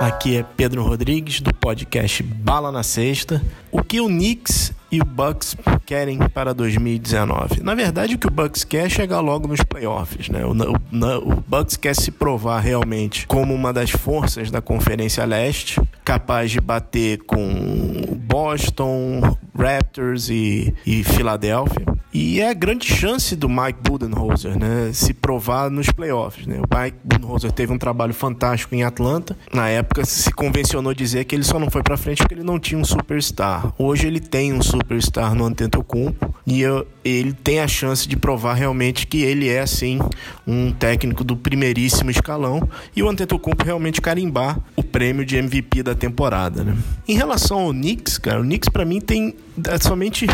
Aqui é Pedro Rodrigues do podcast Bala na Sexta. O que o Knicks e o Bucks querem para 2019? Na verdade, o que o Bucks quer é chegar logo nos playoffs, né? O, o, o Bucks quer se provar realmente como uma das forças da Conferência Leste, capaz de bater com Boston, Raptors e, e Filadélfia. E é a grande chance do Mike Budenholzer, né, se provar nos playoffs. Né? O Mike Budenholzer teve um trabalho fantástico em Atlanta. Na época se convencionou dizer que ele só não foi para frente porque ele não tinha um superstar. Hoje ele tem um superstar no Antetokounmpo e eu, ele tem a chance de provar realmente que ele é sim um técnico do primeiríssimo escalão e o Antetokounmpo realmente carimbar prêmio de MVP da temporada. Né? Em relação ao Knicks, cara, o Knicks para mim tem é somente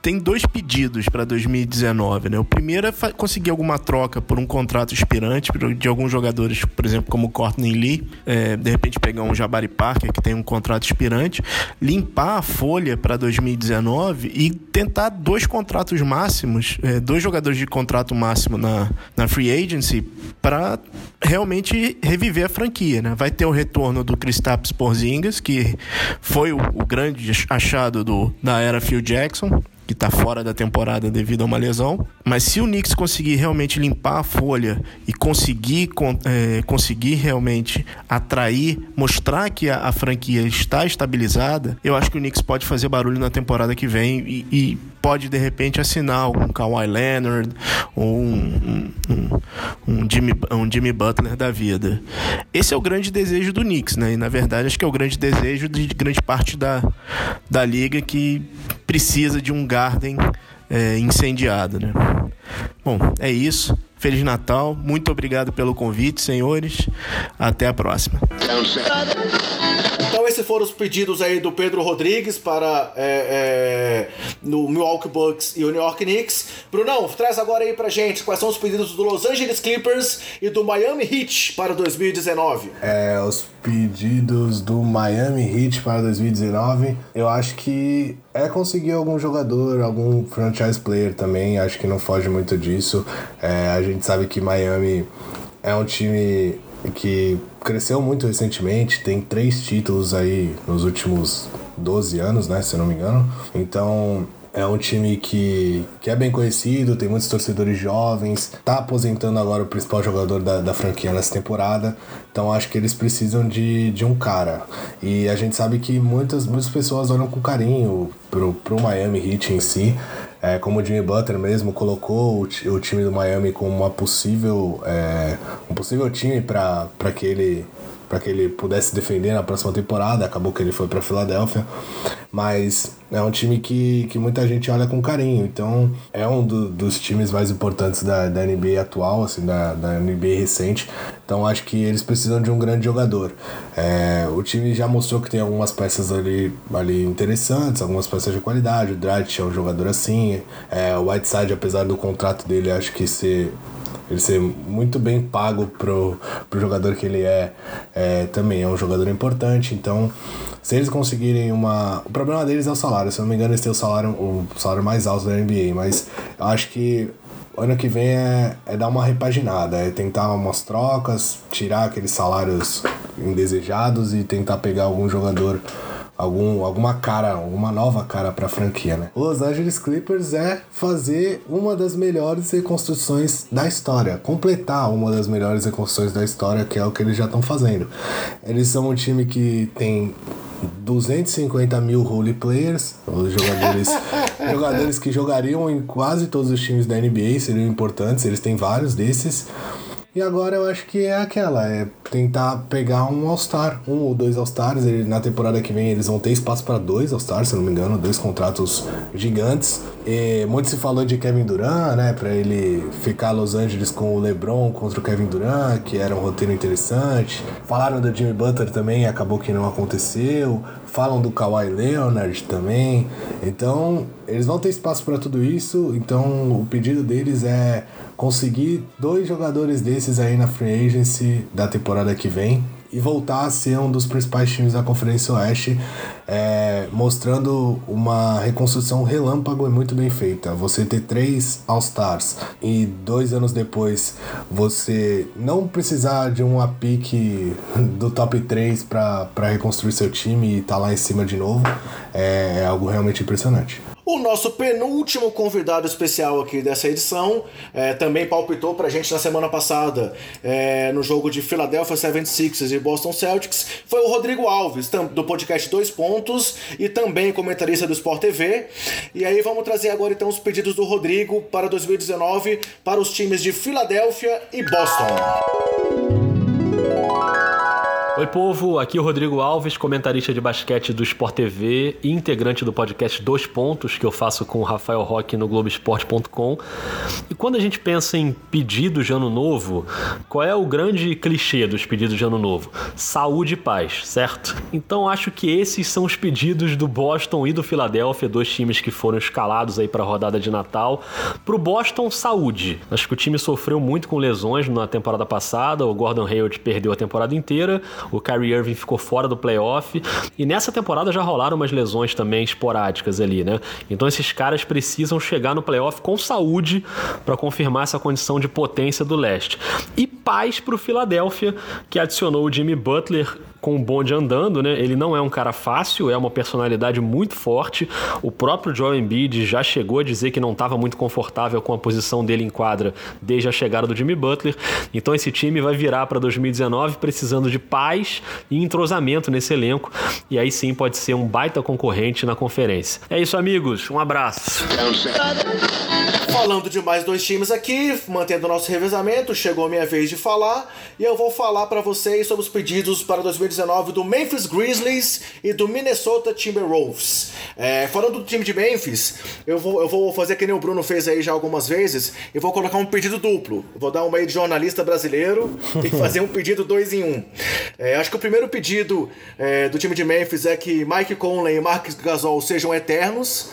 tem dois pedidos para 2019, né? O primeiro é conseguir alguma troca por um contrato expirante de alguns jogadores, por exemplo, como Courtney Lee, é, de repente pegar um Jabari Parker que tem um contrato expirante, limpar a folha para 2019 e tentar dois contratos máximos, é, dois jogadores de contrato máximo na, na free agency para realmente reviver a franquia, né? Vai ter o retorno do Kristaps Porzingis, que foi o, o grande achado do da era Phil Jackson, que está fora da temporada devido a uma lesão. Mas se o Knicks conseguir realmente limpar a folha e conseguir, é, conseguir realmente atrair, mostrar que a, a, franquia está estabilizada, eu acho que o Knicks pode fazer barulho na temporada que vem e, e pode de repente assinar um Kawhi Leonard ou um, um, um, Jimmy, um Jimmy Butler da vida. Esse é o grande desejo do Knicks, né? E na verdade acho que é o grande desejo de grande parte da, da liga que precisa de um Garden é, incendiado, né? Bom, é isso. Feliz Natal. Muito obrigado pelo convite, senhores. Até a próxima. Então esses foram os pedidos aí do Pedro Rodrigues para é, é, no Milwaukee Bucks e o New York Knicks. Brunão, traz agora aí pra gente quais são os pedidos do Los Angeles Clippers e do Miami Heat para 2019. É, os pedidos do Miami Heat para 2019, eu acho que é conseguir algum jogador, algum franchise player também, acho que não foge muito disso. É, a gente sabe que Miami é um time que cresceu muito recentemente, tem três títulos aí nos últimos 12 anos, né, se eu não me engano. Então, é um time que, que é bem conhecido, tem muitos torcedores jovens, tá aposentando agora o principal jogador da, da franquia nessa temporada, então acho que eles precisam de, de um cara. E a gente sabe que muitas, muitas pessoas olham com carinho pro, pro Miami Heat em si, é, como o Jimmy Butler mesmo colocou o, o time do Miami como uma possível, é, um possível time para que ele para que ele pudesse defender na próxima temporada. Acabou que ele foi para Filadélfia, mas é um time que, que muita gente olha com carinho. Então é um do, dos times mais importantes da, da NBA atual, assim, da, da NBA recente. Então acho que eles precisam de um grande jogador. É, o time já mostrou que tem algumas peças ali, ali interessantes, algumas peças de qualidade. O Dragic é um jogador assim. É, o Whiteside, apesar do contrato dele, acho que ser ele ser muito bem pago pro, pro jogador que ele é, é, também é um jogador importante, então se eles conseguirem uma. O problema deles é o salário, se eu não me engano, eles têm o salário, o salário mais alto da NBA, mas eu acho que ano que vem é, é dar uma repaginada, é tentar umas trocas, tirar aqueles salários indesejados e tentar pegar algum jogador algum, alguma cara, uma nova cara para a franquia, né? O Los Angeles Clippers é fazer uma das melhores reconstruções da história, completar uma das melhores reconstruções da história, que é o que eles já estão fazendo. Eles são um time que tem 250 mil role players, os jogadores, jogadores que jogariam em quase todos os times da NBA, seriam importantes, eles têm vários desses. E agora eu acho que é aquela, é tentar pegar um All-Star, um ou dois All-Stars. Na temporada que vem eles vão ter espaço para dois All-Stars, se não me engano, dois contratos gigantes. E muito se falou de Kevin Durant, né, para ele ficar Los Angeles com o LeBron contra o Kevin Durant, que era um roteiro interessante. Falaram do Jimmy Butler também, acabou que não aconteceu. Falam do Kawhi Leonard também. Então, eles vão ter espaço para tudo isso. Então, o pedido deles é conseguir dois jogadores desses aí na free agency da temporada que vem e voltar a ser um dos principais times da Conferência Oeste, é, mostrando uma reconstrução relâmpago e muito bem feita. Você ter três All-Stars e dois anos depois você não precisar de uma pique do top 3 para reconstruir seu time e estar tá lá em cima de novo é, é algo realmente impressionante. O nosso penúltimo convidado especial aqui dessa edição é, também palpitou pra gente na semana passada é, no jogo de Philadelphia 76ers e Boston Celtics. Foi o Rodrigo Alves, do podcast Dois Pontos e também comentarista do Sport TV. E aí vamos trazer agora então os pedidos do Rodrigo para 2019 para os times de Filadélfia e Boston. Oi, povo. Aqui é o Rodrigo Alves, comentarista de basquete do Sport TV e integrante do podcast Dois Pontos, que eu faço com o Rafael Roque no Globoesporte.com. E quando a gente pensa em pedidos de ano novo, qual é o grande clichê dos pedidos de ano novo? Saúde e paz, certo? Então acho que esses são os pedidos do Boston e do Philadelphia, dois times que foram escalados aí para a rodada de Natal. Pro Boston, saúde. Acho que o time sofreu muito com lesões na temporada passada. O Gordon Hayward perdeu a temporada inteira o Kyrie Irving ficou fora do playoff e nessa temporada já rolaram umas lesões também esporádicas ali, né? Então esses caras precisam chegar no playoff com saúde para confirmar essa condição de potência do leste. E paz para o Philadelphia, que adicionou o Jimmy Butler com o bonde andando, né? Ele não é um cara fácil, é uma personalidade muito forte. O próprio Joel Embiid já chegou a dizer que não estava muito confortável com a posição dele em quadra desde a chegada do Jimmy Butler. Então esse time vai virar para 2019 precisando de paz e entrosamento nesse elenco. E aí sim pode ser um baita concorrente na conferência. É isso, amigos. Um abraço. Falando de mais dois times aqui, mantendo nosso revezamento, chegou a minha vez de falar e eu vou falar para vocês sobre os pedidos para 2019 do Memphis Grizzlies e do Minnesota Timberwolves. É, falando do time de Memphis, eu vou, eu vou fazer que nem o Bruno fez aí já algumas vezes e vou colocar um pedido duplo. Vou dar uma aí de jornalista brasileiro e fazer um pedido dois em um. É, acho que o primeiro pedido é, do time de Memphis é que Mike Conley e Marcus Gasol sejam eternos.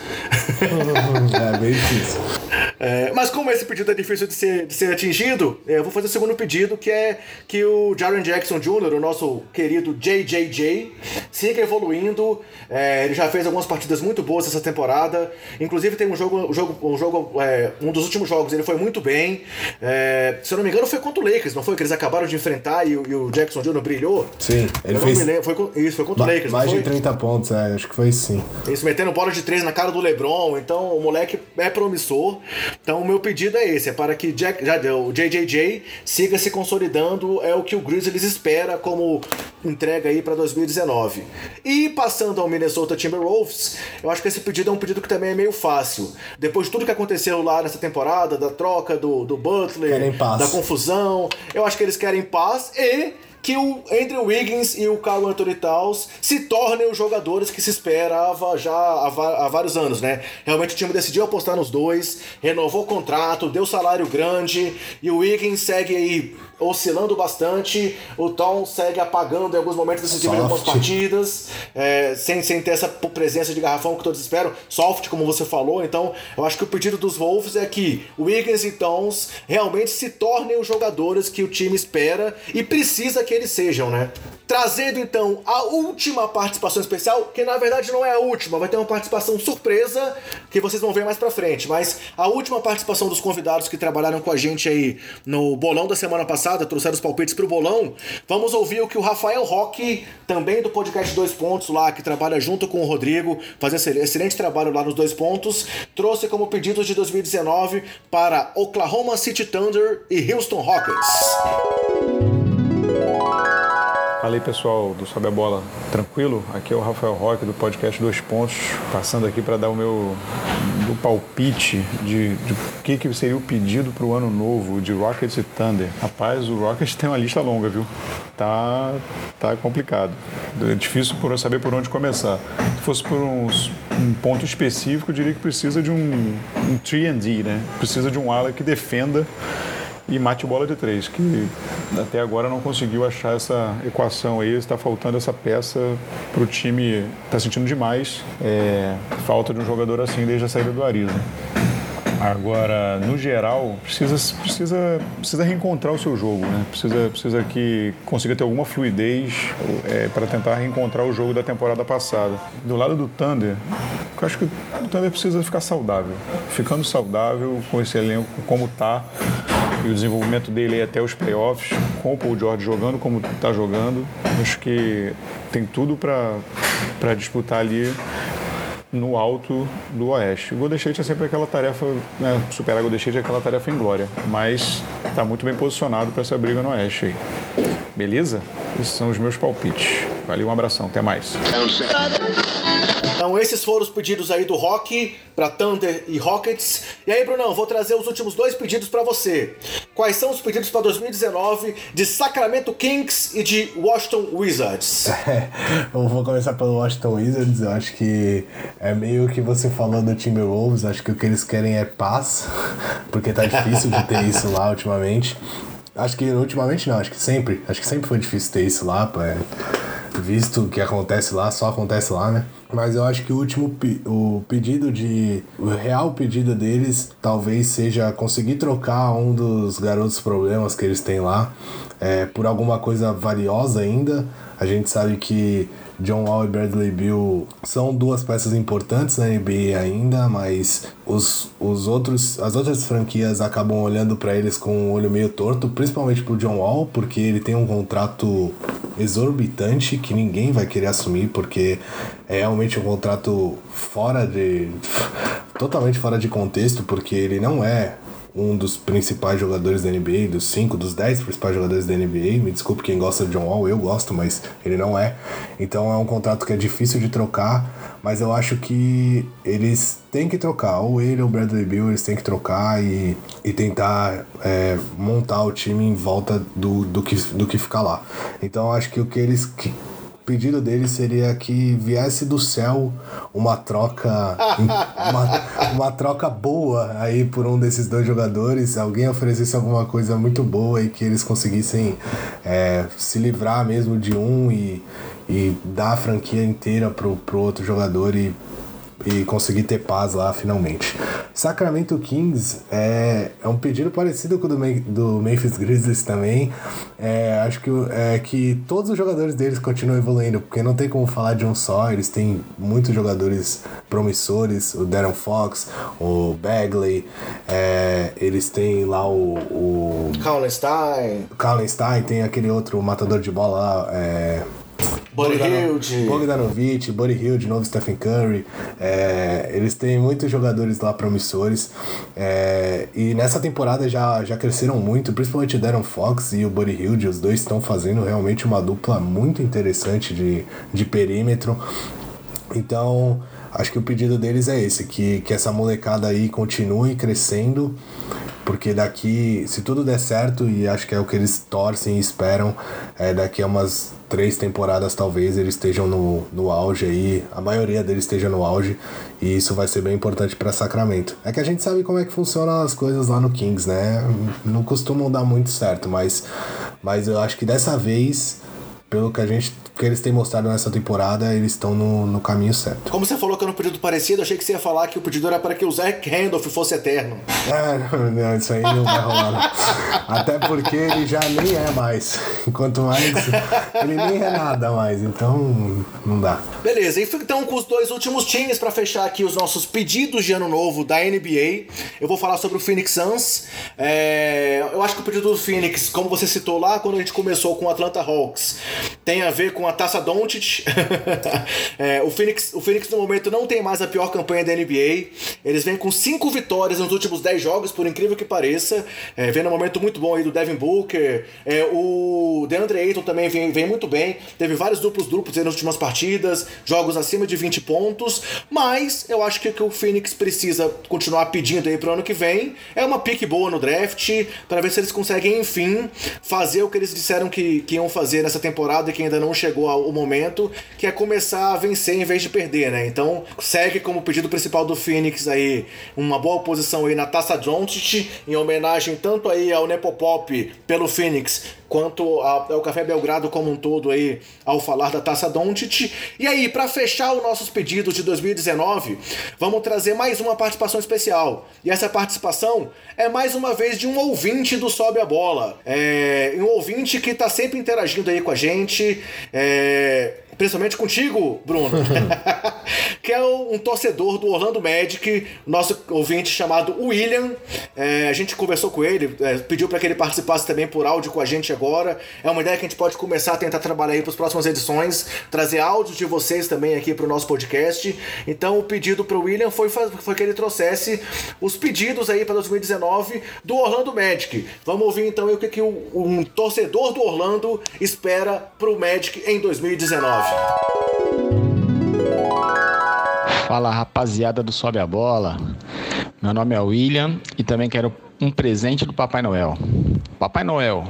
é bem difícil. É, mas como esse pedido é difícil de ser, de ser atingido, eu vou fazer o segundo pedido, que é que o Jaren Jackson Jr., o nosso querido JJJ, siga evoluindo. É, ele já fez algumas partidas muito boas essa temporada. Inclusive tem um jogo, um jogo, um, jogo é, um dos últimos jogos, ele foi muito bem. É, se eu não me engano, foi contra o Lakers, não foi? Que eles acabaram de enfrentar e, e o Jackson Jr. brilhou. Sim, ele eu fez. Lembro, foi, isso, foi contra o Lakers. Mais de 30 pontos, é, acho que foi sim. Isso, metendo bola de três na cara do LeBron. Então o moleque é promissor. Então o meu pedido é esse: é para que Jack, já, o JJJ siga se consolidando. É o que o Grizzlies espera como entrega aí para 2019. E passando ao Minnesota Timberwolves, eu acho que esse pedido é um pedido que também é meio fácil. Depois de tudo que aconteceu lá nessa temporada, da troca do, do Butler, da confusão, eu acho que eles querem paz e que o Andrew Wiggins e o Carl Anthony Towns se tornem os jogadores que se esperava já há, vários anos, né? Realmente o time decidiu apostar nos dois, renovou o contrato, deu salário grande e o Wiggins segue aí oscilando bastante, o Tom segue apagando em alguns momentos decisivos em algumas partidas, é, sem, sem ter essa presença de garrafão que todos esperam, soft, como você falou. Então, eu acho que o pedido dos Wolves é que Wiggins e Tons realmente se tornem os jogadores que o time espera e precisa que eles sejam, né? Trazendo então a última participação especial, que na verdade não é a última, vai ter uma participação surpresa que vocês vão ver mais pra frente, mas a última participação dos convidados que trabalharam com a gente aí no bolão da semana passada, trouxeram os palpites pro bolão. Vamos ouvir o que o Rafael Roque, também do podcast Dois Pontos lá, que trabalha junto com o Rodrigo, fazendo excelente trabalho lá nos Dois Pontos, trouxe como pedidos de 2019 para Oklahoma City Thunder e Houston Rockets. Fala aí pessoal do Sobe a Bola, tranquilo? Aqui é o Rafael Roque do podcast Dois Pontos, passando aqui para dar o meu palpite de, de que, que seria o pedido para o ano novo de Rockets e Thunder. Rapaz, o Rockets tem uma lista longa, viu? Tá, tá complicado. É difícil por saber por onde começar. Se fosse por uns, um ponto específico, eu diria que precisa de um, um 3D, né? Precisa de um ala que defenda e mate bola de três, que até agora não conseguiu achar essa equação aí, está faltando essa peça para o time, está sentindo demais é, falta de um jogador assim desde a saída do Ariza. Agora, no geral, precisa, precisa, precisa reencontrar o seu jogo, né? Precisa, precisa que consiga ter alguma fluidez é, para tentar reencontrar o jogo da temporada passada. Do lado do Thunder, eu acho que o Thunder precisa ficar saudável. Ficando saudável com esse elenco como está, e o desenvolvimento dele até os playoffs, com o Paul George jogando como está jogando, acho que tem tudo para disputar ali no alto do Oeste. O Golden State é sempre aquela tarefa, né, superar o Golden State é aquela tarefa em glória, mas está muito bem posicionado para essa briga no Oeste aí. Beleza? Esses são os meus palpites. Valeu, um abração, até mais. Então esses foram os pedidos aí do Rock para Thunder e Rockets. E aí, Brunão, vou trazer os últimos dois pedidos para você. Quais são os pedidos para 2019 de Sacramento Kings e de Washington Wizards? Eu vou começar pelo Washington Wizards. Eu acho que é meio que você falou do Timberwolves. Acho que o que eles querem é paz, porque tá difícil de ter isso lá ultimamente. Acho que ultimamente não, acho que sempre. Acho que sempre foi difícil ter isso lá, é, visto o que acontece lá, só acontece lá, né? Mas eu acho que o último o pedido de. O real pedido deles talvez seja conseguir trocar um dos garotos problemas que eles têm lá é, por alguma coisa valiosa ainda. A gente sabe que John Wall e Bradley Bill são duas peças importantes na NBA ainda, mas os, os outros, as outras franquias acabam olhando para eles com um olho meio torto, principalmente pro John Wall, porque ele tem um contrato exorbitante que ninguém vai querer assumir, porque é realmente um contrato fora de. totalmente fora de contexto, porque ele não é um dos principais jogadores da NBA, dos 5, dos 10 principais jogadores da NBA. Me desculpe quem gosta de John Wall, eu gosto, mas ele não é. Então é um contrato que é difícil de trocar, mas eu acho que eles têm que trocar. Ou ele ou o Bradley Bill, eles têm que trocar e, e tentar é, montar o time em volta do, do, que, do que ficar lá. Então eu acho que o que eles. Que, pedido dele seria que viesse do céu uma troca uma, uma troca boa aí por um desses dois jogadores, alguém oferecesse alguma coisa muito boa e que eles conseguissem é, se livrar mesmo de um e, e dar a franquia inteira pro, pro outro jogador e e conseguir ter paz lá finalmente. Sacramento Kings é, é um pedido parecido com o do, do Memphis Grizzlies também. É, acho que, é, que todos os jogadores deles continuam evoluindo, porque não tem como falar de um só, eles têm muitos jogadores promissores, o Darren Fox, o Bagley, é, eles têm lá o. o Kallenstein. Kallenstein, tem aquele outro matador de bola lá. É, Hield. Bogdanovic, Buddy Hield, novo Stephen Curry. É, eles têm muitos jogadores lá promissores. É, e nessa temporada já, já cresceram muito, principalmente o Darren Fox e o Buddy Hield. Os dois estão fazendo realmente uma dupla muito interessante de, de perímetro. Então, acho que o pedido deles é esse, que, que essa molecada aí continue crescendo, porque daqui, se tudo der certo, e acho que é o que eles torcem e esperam, é daqui a umas três temporadas talvez eles estejam no, no auge aí, a maioria deles esteja no auge, e isso vai ser bem importante para Sacramento. É que a gente sabe como é que funcionam as coisas lá no Kings, né? Não costumam dar muito certo, mas, mas eu acho que dessa vez pelo que a gente que eles têm mostrado nessa temporada, eles estão no, no caminho certo. Como você falou que era um pedido parecido, achei que você ia falar que o pedido era para que o Zach Randolph fosse eterno. Ah, não, não, isso aí não vai rolar. Até porque ele já nem é mais. Quanto mais, ele nem é nada mais. Então, não dá. Beleza, então com os dois últimos times para fechar aqui os nossos pedidos de ano novo da NBA. Eu vou falar sobre o Phoenix Suns. É, eu acho que o pedido do Phoenix, como você citou lá, quando a gente começou com o Atlanta Hawks, tem a ver com a taça Doncic. é, o, Phoenix, o Phoenix no momento não tem mais a pior campanha da NBA. Eles vêm com cinco vitórias nos últimos 10 jogos, por incrível que pareça. É, vem num momento muito bom aí do Devin Booker. É, o DeAndre Ayton também vem, vem muito bem. Teve vários duplos duplos nas últimas partidas, jogos acima de 20 pontos. Mas eu acho que o que o Phoenix precisa continuar pedindo aí pro ano que vem é uma pique boa no draft, para ver se eles conseguem, enfim, fazer o que eles disseram que, que iam fazer nessa temporada e que ainda não chegou ao momento, que é começar a vencer em vez de perder, né? Então segue como pedido principal do Phoenix aí uma boa posição aí na Taça Doncic, em homenagem tanto aí ao Nepopop pelo Phoenix, quanto ao Café Belgrado como um todo aí ao falar da Taça Doncic. E aí, para fechar os nossos pedidos de 2019, vamos trazer mais uma participação especial. E essa participação é mais uma vez de um ouvinte do Sobe a Bola. É um ouvinte que tá sempre interagindo aí com a gente. É, principalmente contigo, Bruno, que é um torcedor do Orlando Magic, nosso ouvinte chamado William. É, a gente conversou com ele, é, pediu para que ele participasse também por áudio com a gente agora. É uma ideia que a gente pode começar a tentar trabalhar aí para as próximas edições, trazer áudios de vocês também aqui para o nosso podcast. Então, o pedido para o William foi, foi que ele trouxesse os pedidos aí para 2019 do Orlando Magic. Vamos ouvir então o que, que um torcedor do Orlando espera para o Magic em 2019. Fala rapaziada do Sobe a Bola. Meu nome é William e também quero um presente do Papai Noel. Papai Noel,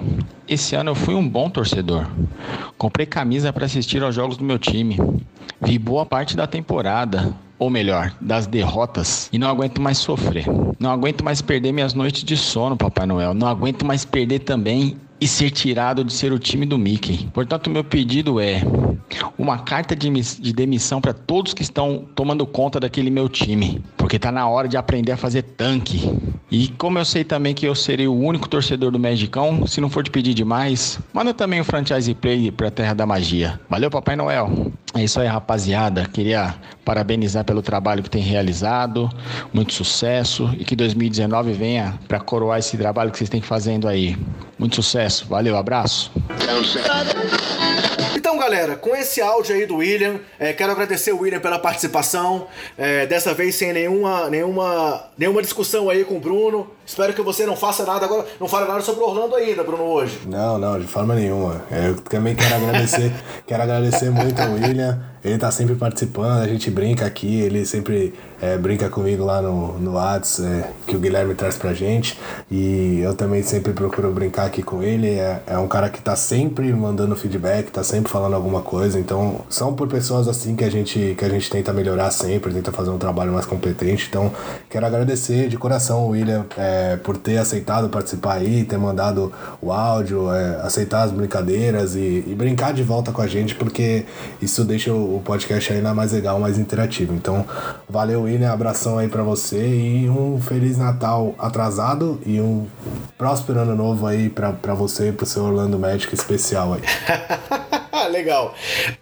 esse ano eu fui um bom torcedor. Comprei camisa para assistir aos jogos do meu time. Vi boa parte da temporada, ou melhor, das derrotas, e não aguento mais sofrer. Não aguento mais perder minhas noites de sono, Papai Noel. Não aguento mais perder também e ser tirado de ser o time do Mickey. Portanto, meu pedido é uma carta de, de demissão para todos que estão tomando conta daquele meu time, porque tá na hora de aprender a fazer tanque. E como eu sei também que eu serei o único torcedor do Magicão, se não for te pedir demais, manda também o franchise play pra Terra da Magia. Valeu, Papai Noel. É isso aí, rapaziada. Queria parabenizar pelo trabalho que tem realizado, muito sucesso e que 2019 venha para coroar esse trabalho que vocês têm fazendo aí. Muito sucesso. Valeu, abraço. Então, galera, com esse áudio aí do William, é, quero agradecer o William pela participação. É, dessa vez sem nenhuma, nenhuma, nenhuma discussão aí com o Bruno. Espero que você não faça nada agora, não fale nada sobre o Orlando ainda, Bruno, hoje. Não, não, de forma nenhuma. Eu também quero agradecer, quero agradecer muito ao William. Ele tá sempre participando, a gente brinca aqui, ele sempre é, brinca comigo lá no, no Whats, é, que o Guilherme traz pra gente. E eu também sempre procuro brincar aqui com ele. É, é um cara que tá sempre mandando feedback, tá sempre falando alguma coisa. Então, são por pessoas assim que a gente, que a gente tenta melhorar sempre, tenta fazer um trabalho mais competente. Então, quero agradecer de coração o William é, por ter aceitado participar aí, ter mandado o áudio, é, aceitar as brincadeiras e, e brincar de volta com a gente, porque isso deixa o o podcast ainda mais legal, mais interativo. Então, valeu, William, abração aí para você e um Feliz Natal atrasado e um próspero ano novo aí para você e pro seu Orlando Magic especial aí. Legal.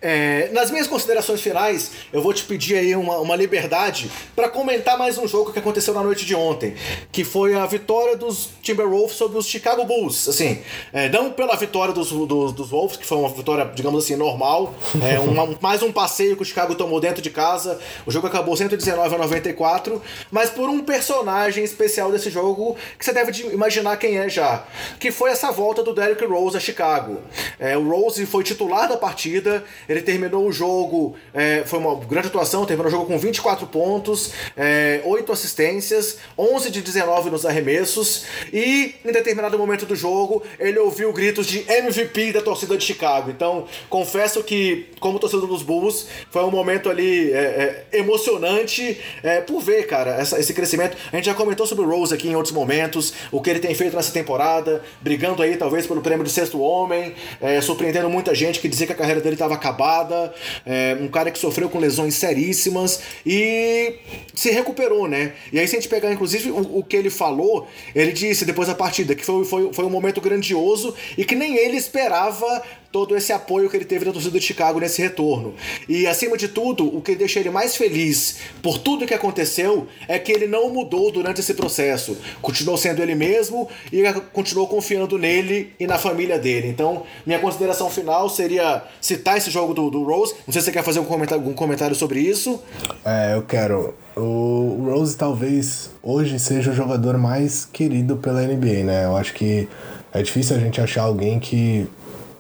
É, nas minhas considerações finais, eu vou te pedir aí uma, uma liberdade para comentar mais um jogo que aconteceu na noite de ontem, que foi a vitória dos Timberwolves sobre os Chicago Bulls. Assim, é, não pela vitória dos, dos, dos, Wolves, que foi uma vitória, digamos assim, normal, é, uma, mais um passeio que o Chicago tomou dentro de casa. O jogo acabou 119 a 94, mas por um personagem especial desse jogo que você deve imaginar quem é já, que foi essa volta do Derrick Rose a Chicago. É, o Rose foi titular da partida, ele terminou o jogo, é, foi uma grande atuação, terminou o jogo com 24 pontos, é, 8 assistências, 11 de 19 nos arremessos, e em determinado momento do jogo ele ouviu gritos de MVP da torcida de Chicago. Então, confesso que, como torcedor dos Bulls, foi um momento ali é, é emocionante é, por ver, cara, essa, esse crescimento. A gente já comentou sobre o Rose aqui em outros momentos, o que ele tem feito nessa temporada, brigando aí talvez pelo prêmio de sexto homem, é, surpreendendo muita gente que dizia que a carreira dele estava acabada, é, um cara que sofreu com lesões seríssimas e se recuperou, né? E aí, se a gente pegar, inclusive, o, o que ele falou, ele disse depois da partida que foi, foi, foi um momento grandioso e que nem ele esperava todo esse apoio que ele teve da torcida de Chicago nesse retorno. E acima de tudo, o que deixa ele mais feliz por tudo que aconteceu é que ele não mudou durante esse processo. Continuou sendo ele mesmo e continuou confiando nele e na família dele. Então, minha consideração final seria citar esse jogo do, do Rose. Não sei se você quer fazer algum comentário, algum comentário sobre isso. É, eu quero. O Rose talvez hoje seja o jogador mais querido pela NBA, né? Eu acho que é difícil a gente achar alguém que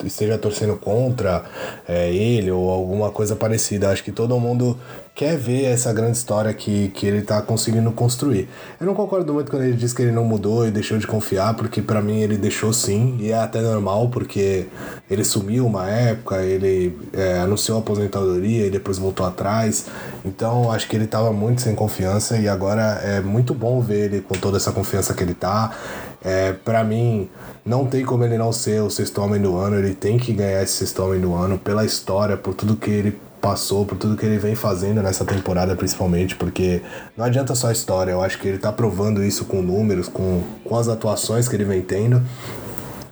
esteja torcendo contra é, ele ou alguma coisa parecida. Acho que todo mundo quer ver essa grande história que, que ele está conseguindo construir. Eu não concordo muito quando ele diz que ele não mudou e deixou de confiar, porque para mim ele deixou sim, e é até normal, porque ele sumiu uma época, ele é, anunciou a aposentadoria e depois voltou atrás. Então acho que ele estava muito sem confiança e agora é muito bom ver ele com toda essa confiança que ele tá. É, para mim, não tem como ele não ser o sexto homem do ano, ele tem que ganhar esse sexto homem do ano pela história, por tudo que ele passou, por tudo que ele vem fazendo nessa temporada, principalmente, porque não adianta só a história, eu acho que ele tá provando isso com números, com, com as atuações que ele vem tendo.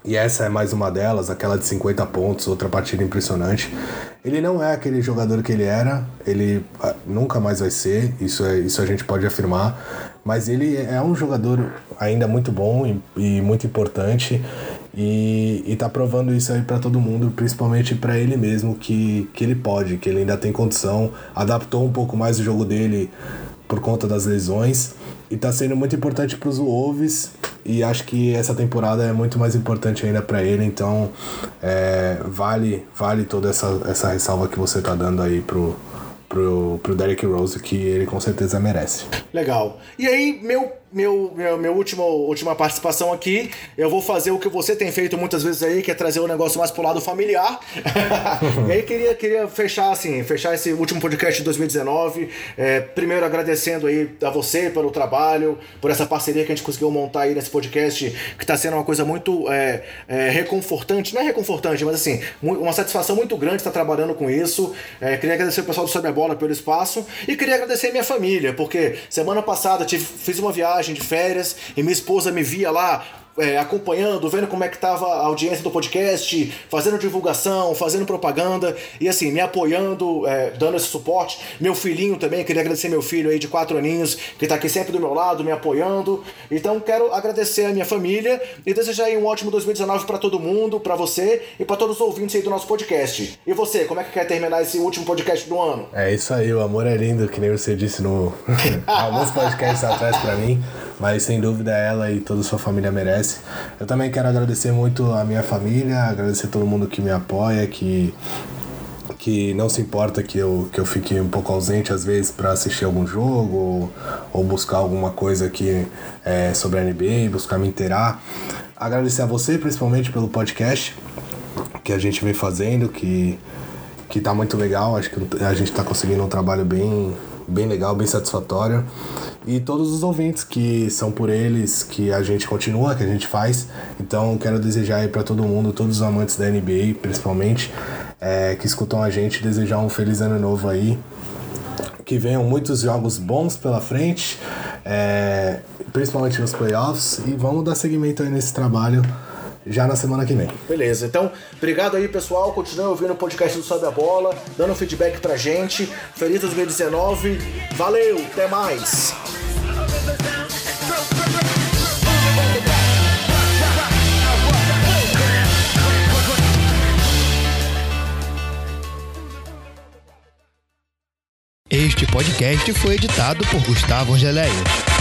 E essa é mais uma delas, aquela de 50 pontos, outra partida impressionante. Ele não é aquele jogador que ele era, ele ah, nunca mais vai ser, isso, é, isso a gente pode afirmar. Mas ele é um jogador ainda muito bom e, e muito importante. E, e tá provando isso aí para todo mundo, principalmente para ele mesmo, que, que ele pode, que ele ainda tem condição. Adaptou um pouco mais o jogo dele por conta das lesões. E tá sendo muito importante para os Wolves e acho que essa temporada é muito mais importante ainda para ele, então é, vale vale toda essa, essa ressalva que você tá dando aí pro, pro, pro Derrick Rose, que ele com certeza merece. Legal. E aí, meu meu, meu, meu último, última participação aqui, eu vou fazer o que você tem feito muitas vezes aí, que é trazer o negócio mais pro lado familiar. e aí queria, queria fechar assim, fechar esse último podcast de 2019. É, primeiro agradecendo aí a você pelo trabalho, por essa parceria que a gente conseguiu montar aí nesse podcast, que tá sendo uma coisa muito é, é, reconfortante, não é reconfortante, mas assim, uma satisfação muito grande estar trabalhando com isso. É, queria agradecer o pessoal do Sabe a Bola pelo espaço e queria agradecer a minha família, porque semana passada tive, fiz uma viagem viagem de férias e minha esposa me via lá é, acompanhando, vendo como é que tava a audiência do podcast, fazendo divulgação, fazendo propaganda e assim, me apoiando, é, dando esse suporte. Meu filhinho também, queria agradecer meu filho aí de quatro aninhos, que tá aqui sempre do meu lado, me apoiando. Então quero agradecer a minha família e desejar um ótimo 2019 para todo mundo, para você e para todos os ouvintes aí do nosso podcast. E você, como é que quer terminar esse último podcast do ano? É isso aí, o amor é lindo, que nem você disse no alguns podcasts atrás para mim mas sem dúvida ela e toda a sua família merece. Eu também quero agradecer muito a minha família, agradecer todo mundo que me apoia, que que não se importa que eu, que eu fique um pouco ausente às vezes para assistir algum jogo ou, ou, buscar alguma coisa aqui é, sobre a NBA, buscar me inteirar. Agradecer a você principalmente pelo podcast que a gente vem fazendo, que, que tá muito legal. Acho que a gente está conseguindo um trabalho bem, bem legal, bem satisfatório e todos os ouvintes que são por eles que a gente continua, que a gente faz. Então quero desejar aí para todo mundo, todos os amantes da NBA, principalmente, é, que escutam a gente, desejar um feliz ano novo aí. Que venham muitos jogos bons pela frente, é, principalmente nos playoffs, e vamos dar seguimento aí nesse trabalho já na semana que vem. Beleza, então, obrigado aí, pessoal. Continue ouvindo o podcast do Sobe a Bola, dando feedback pra gente. Feliz 2019. Valeu, até mais. Este podcast foi editado por Gustavo Angeléia.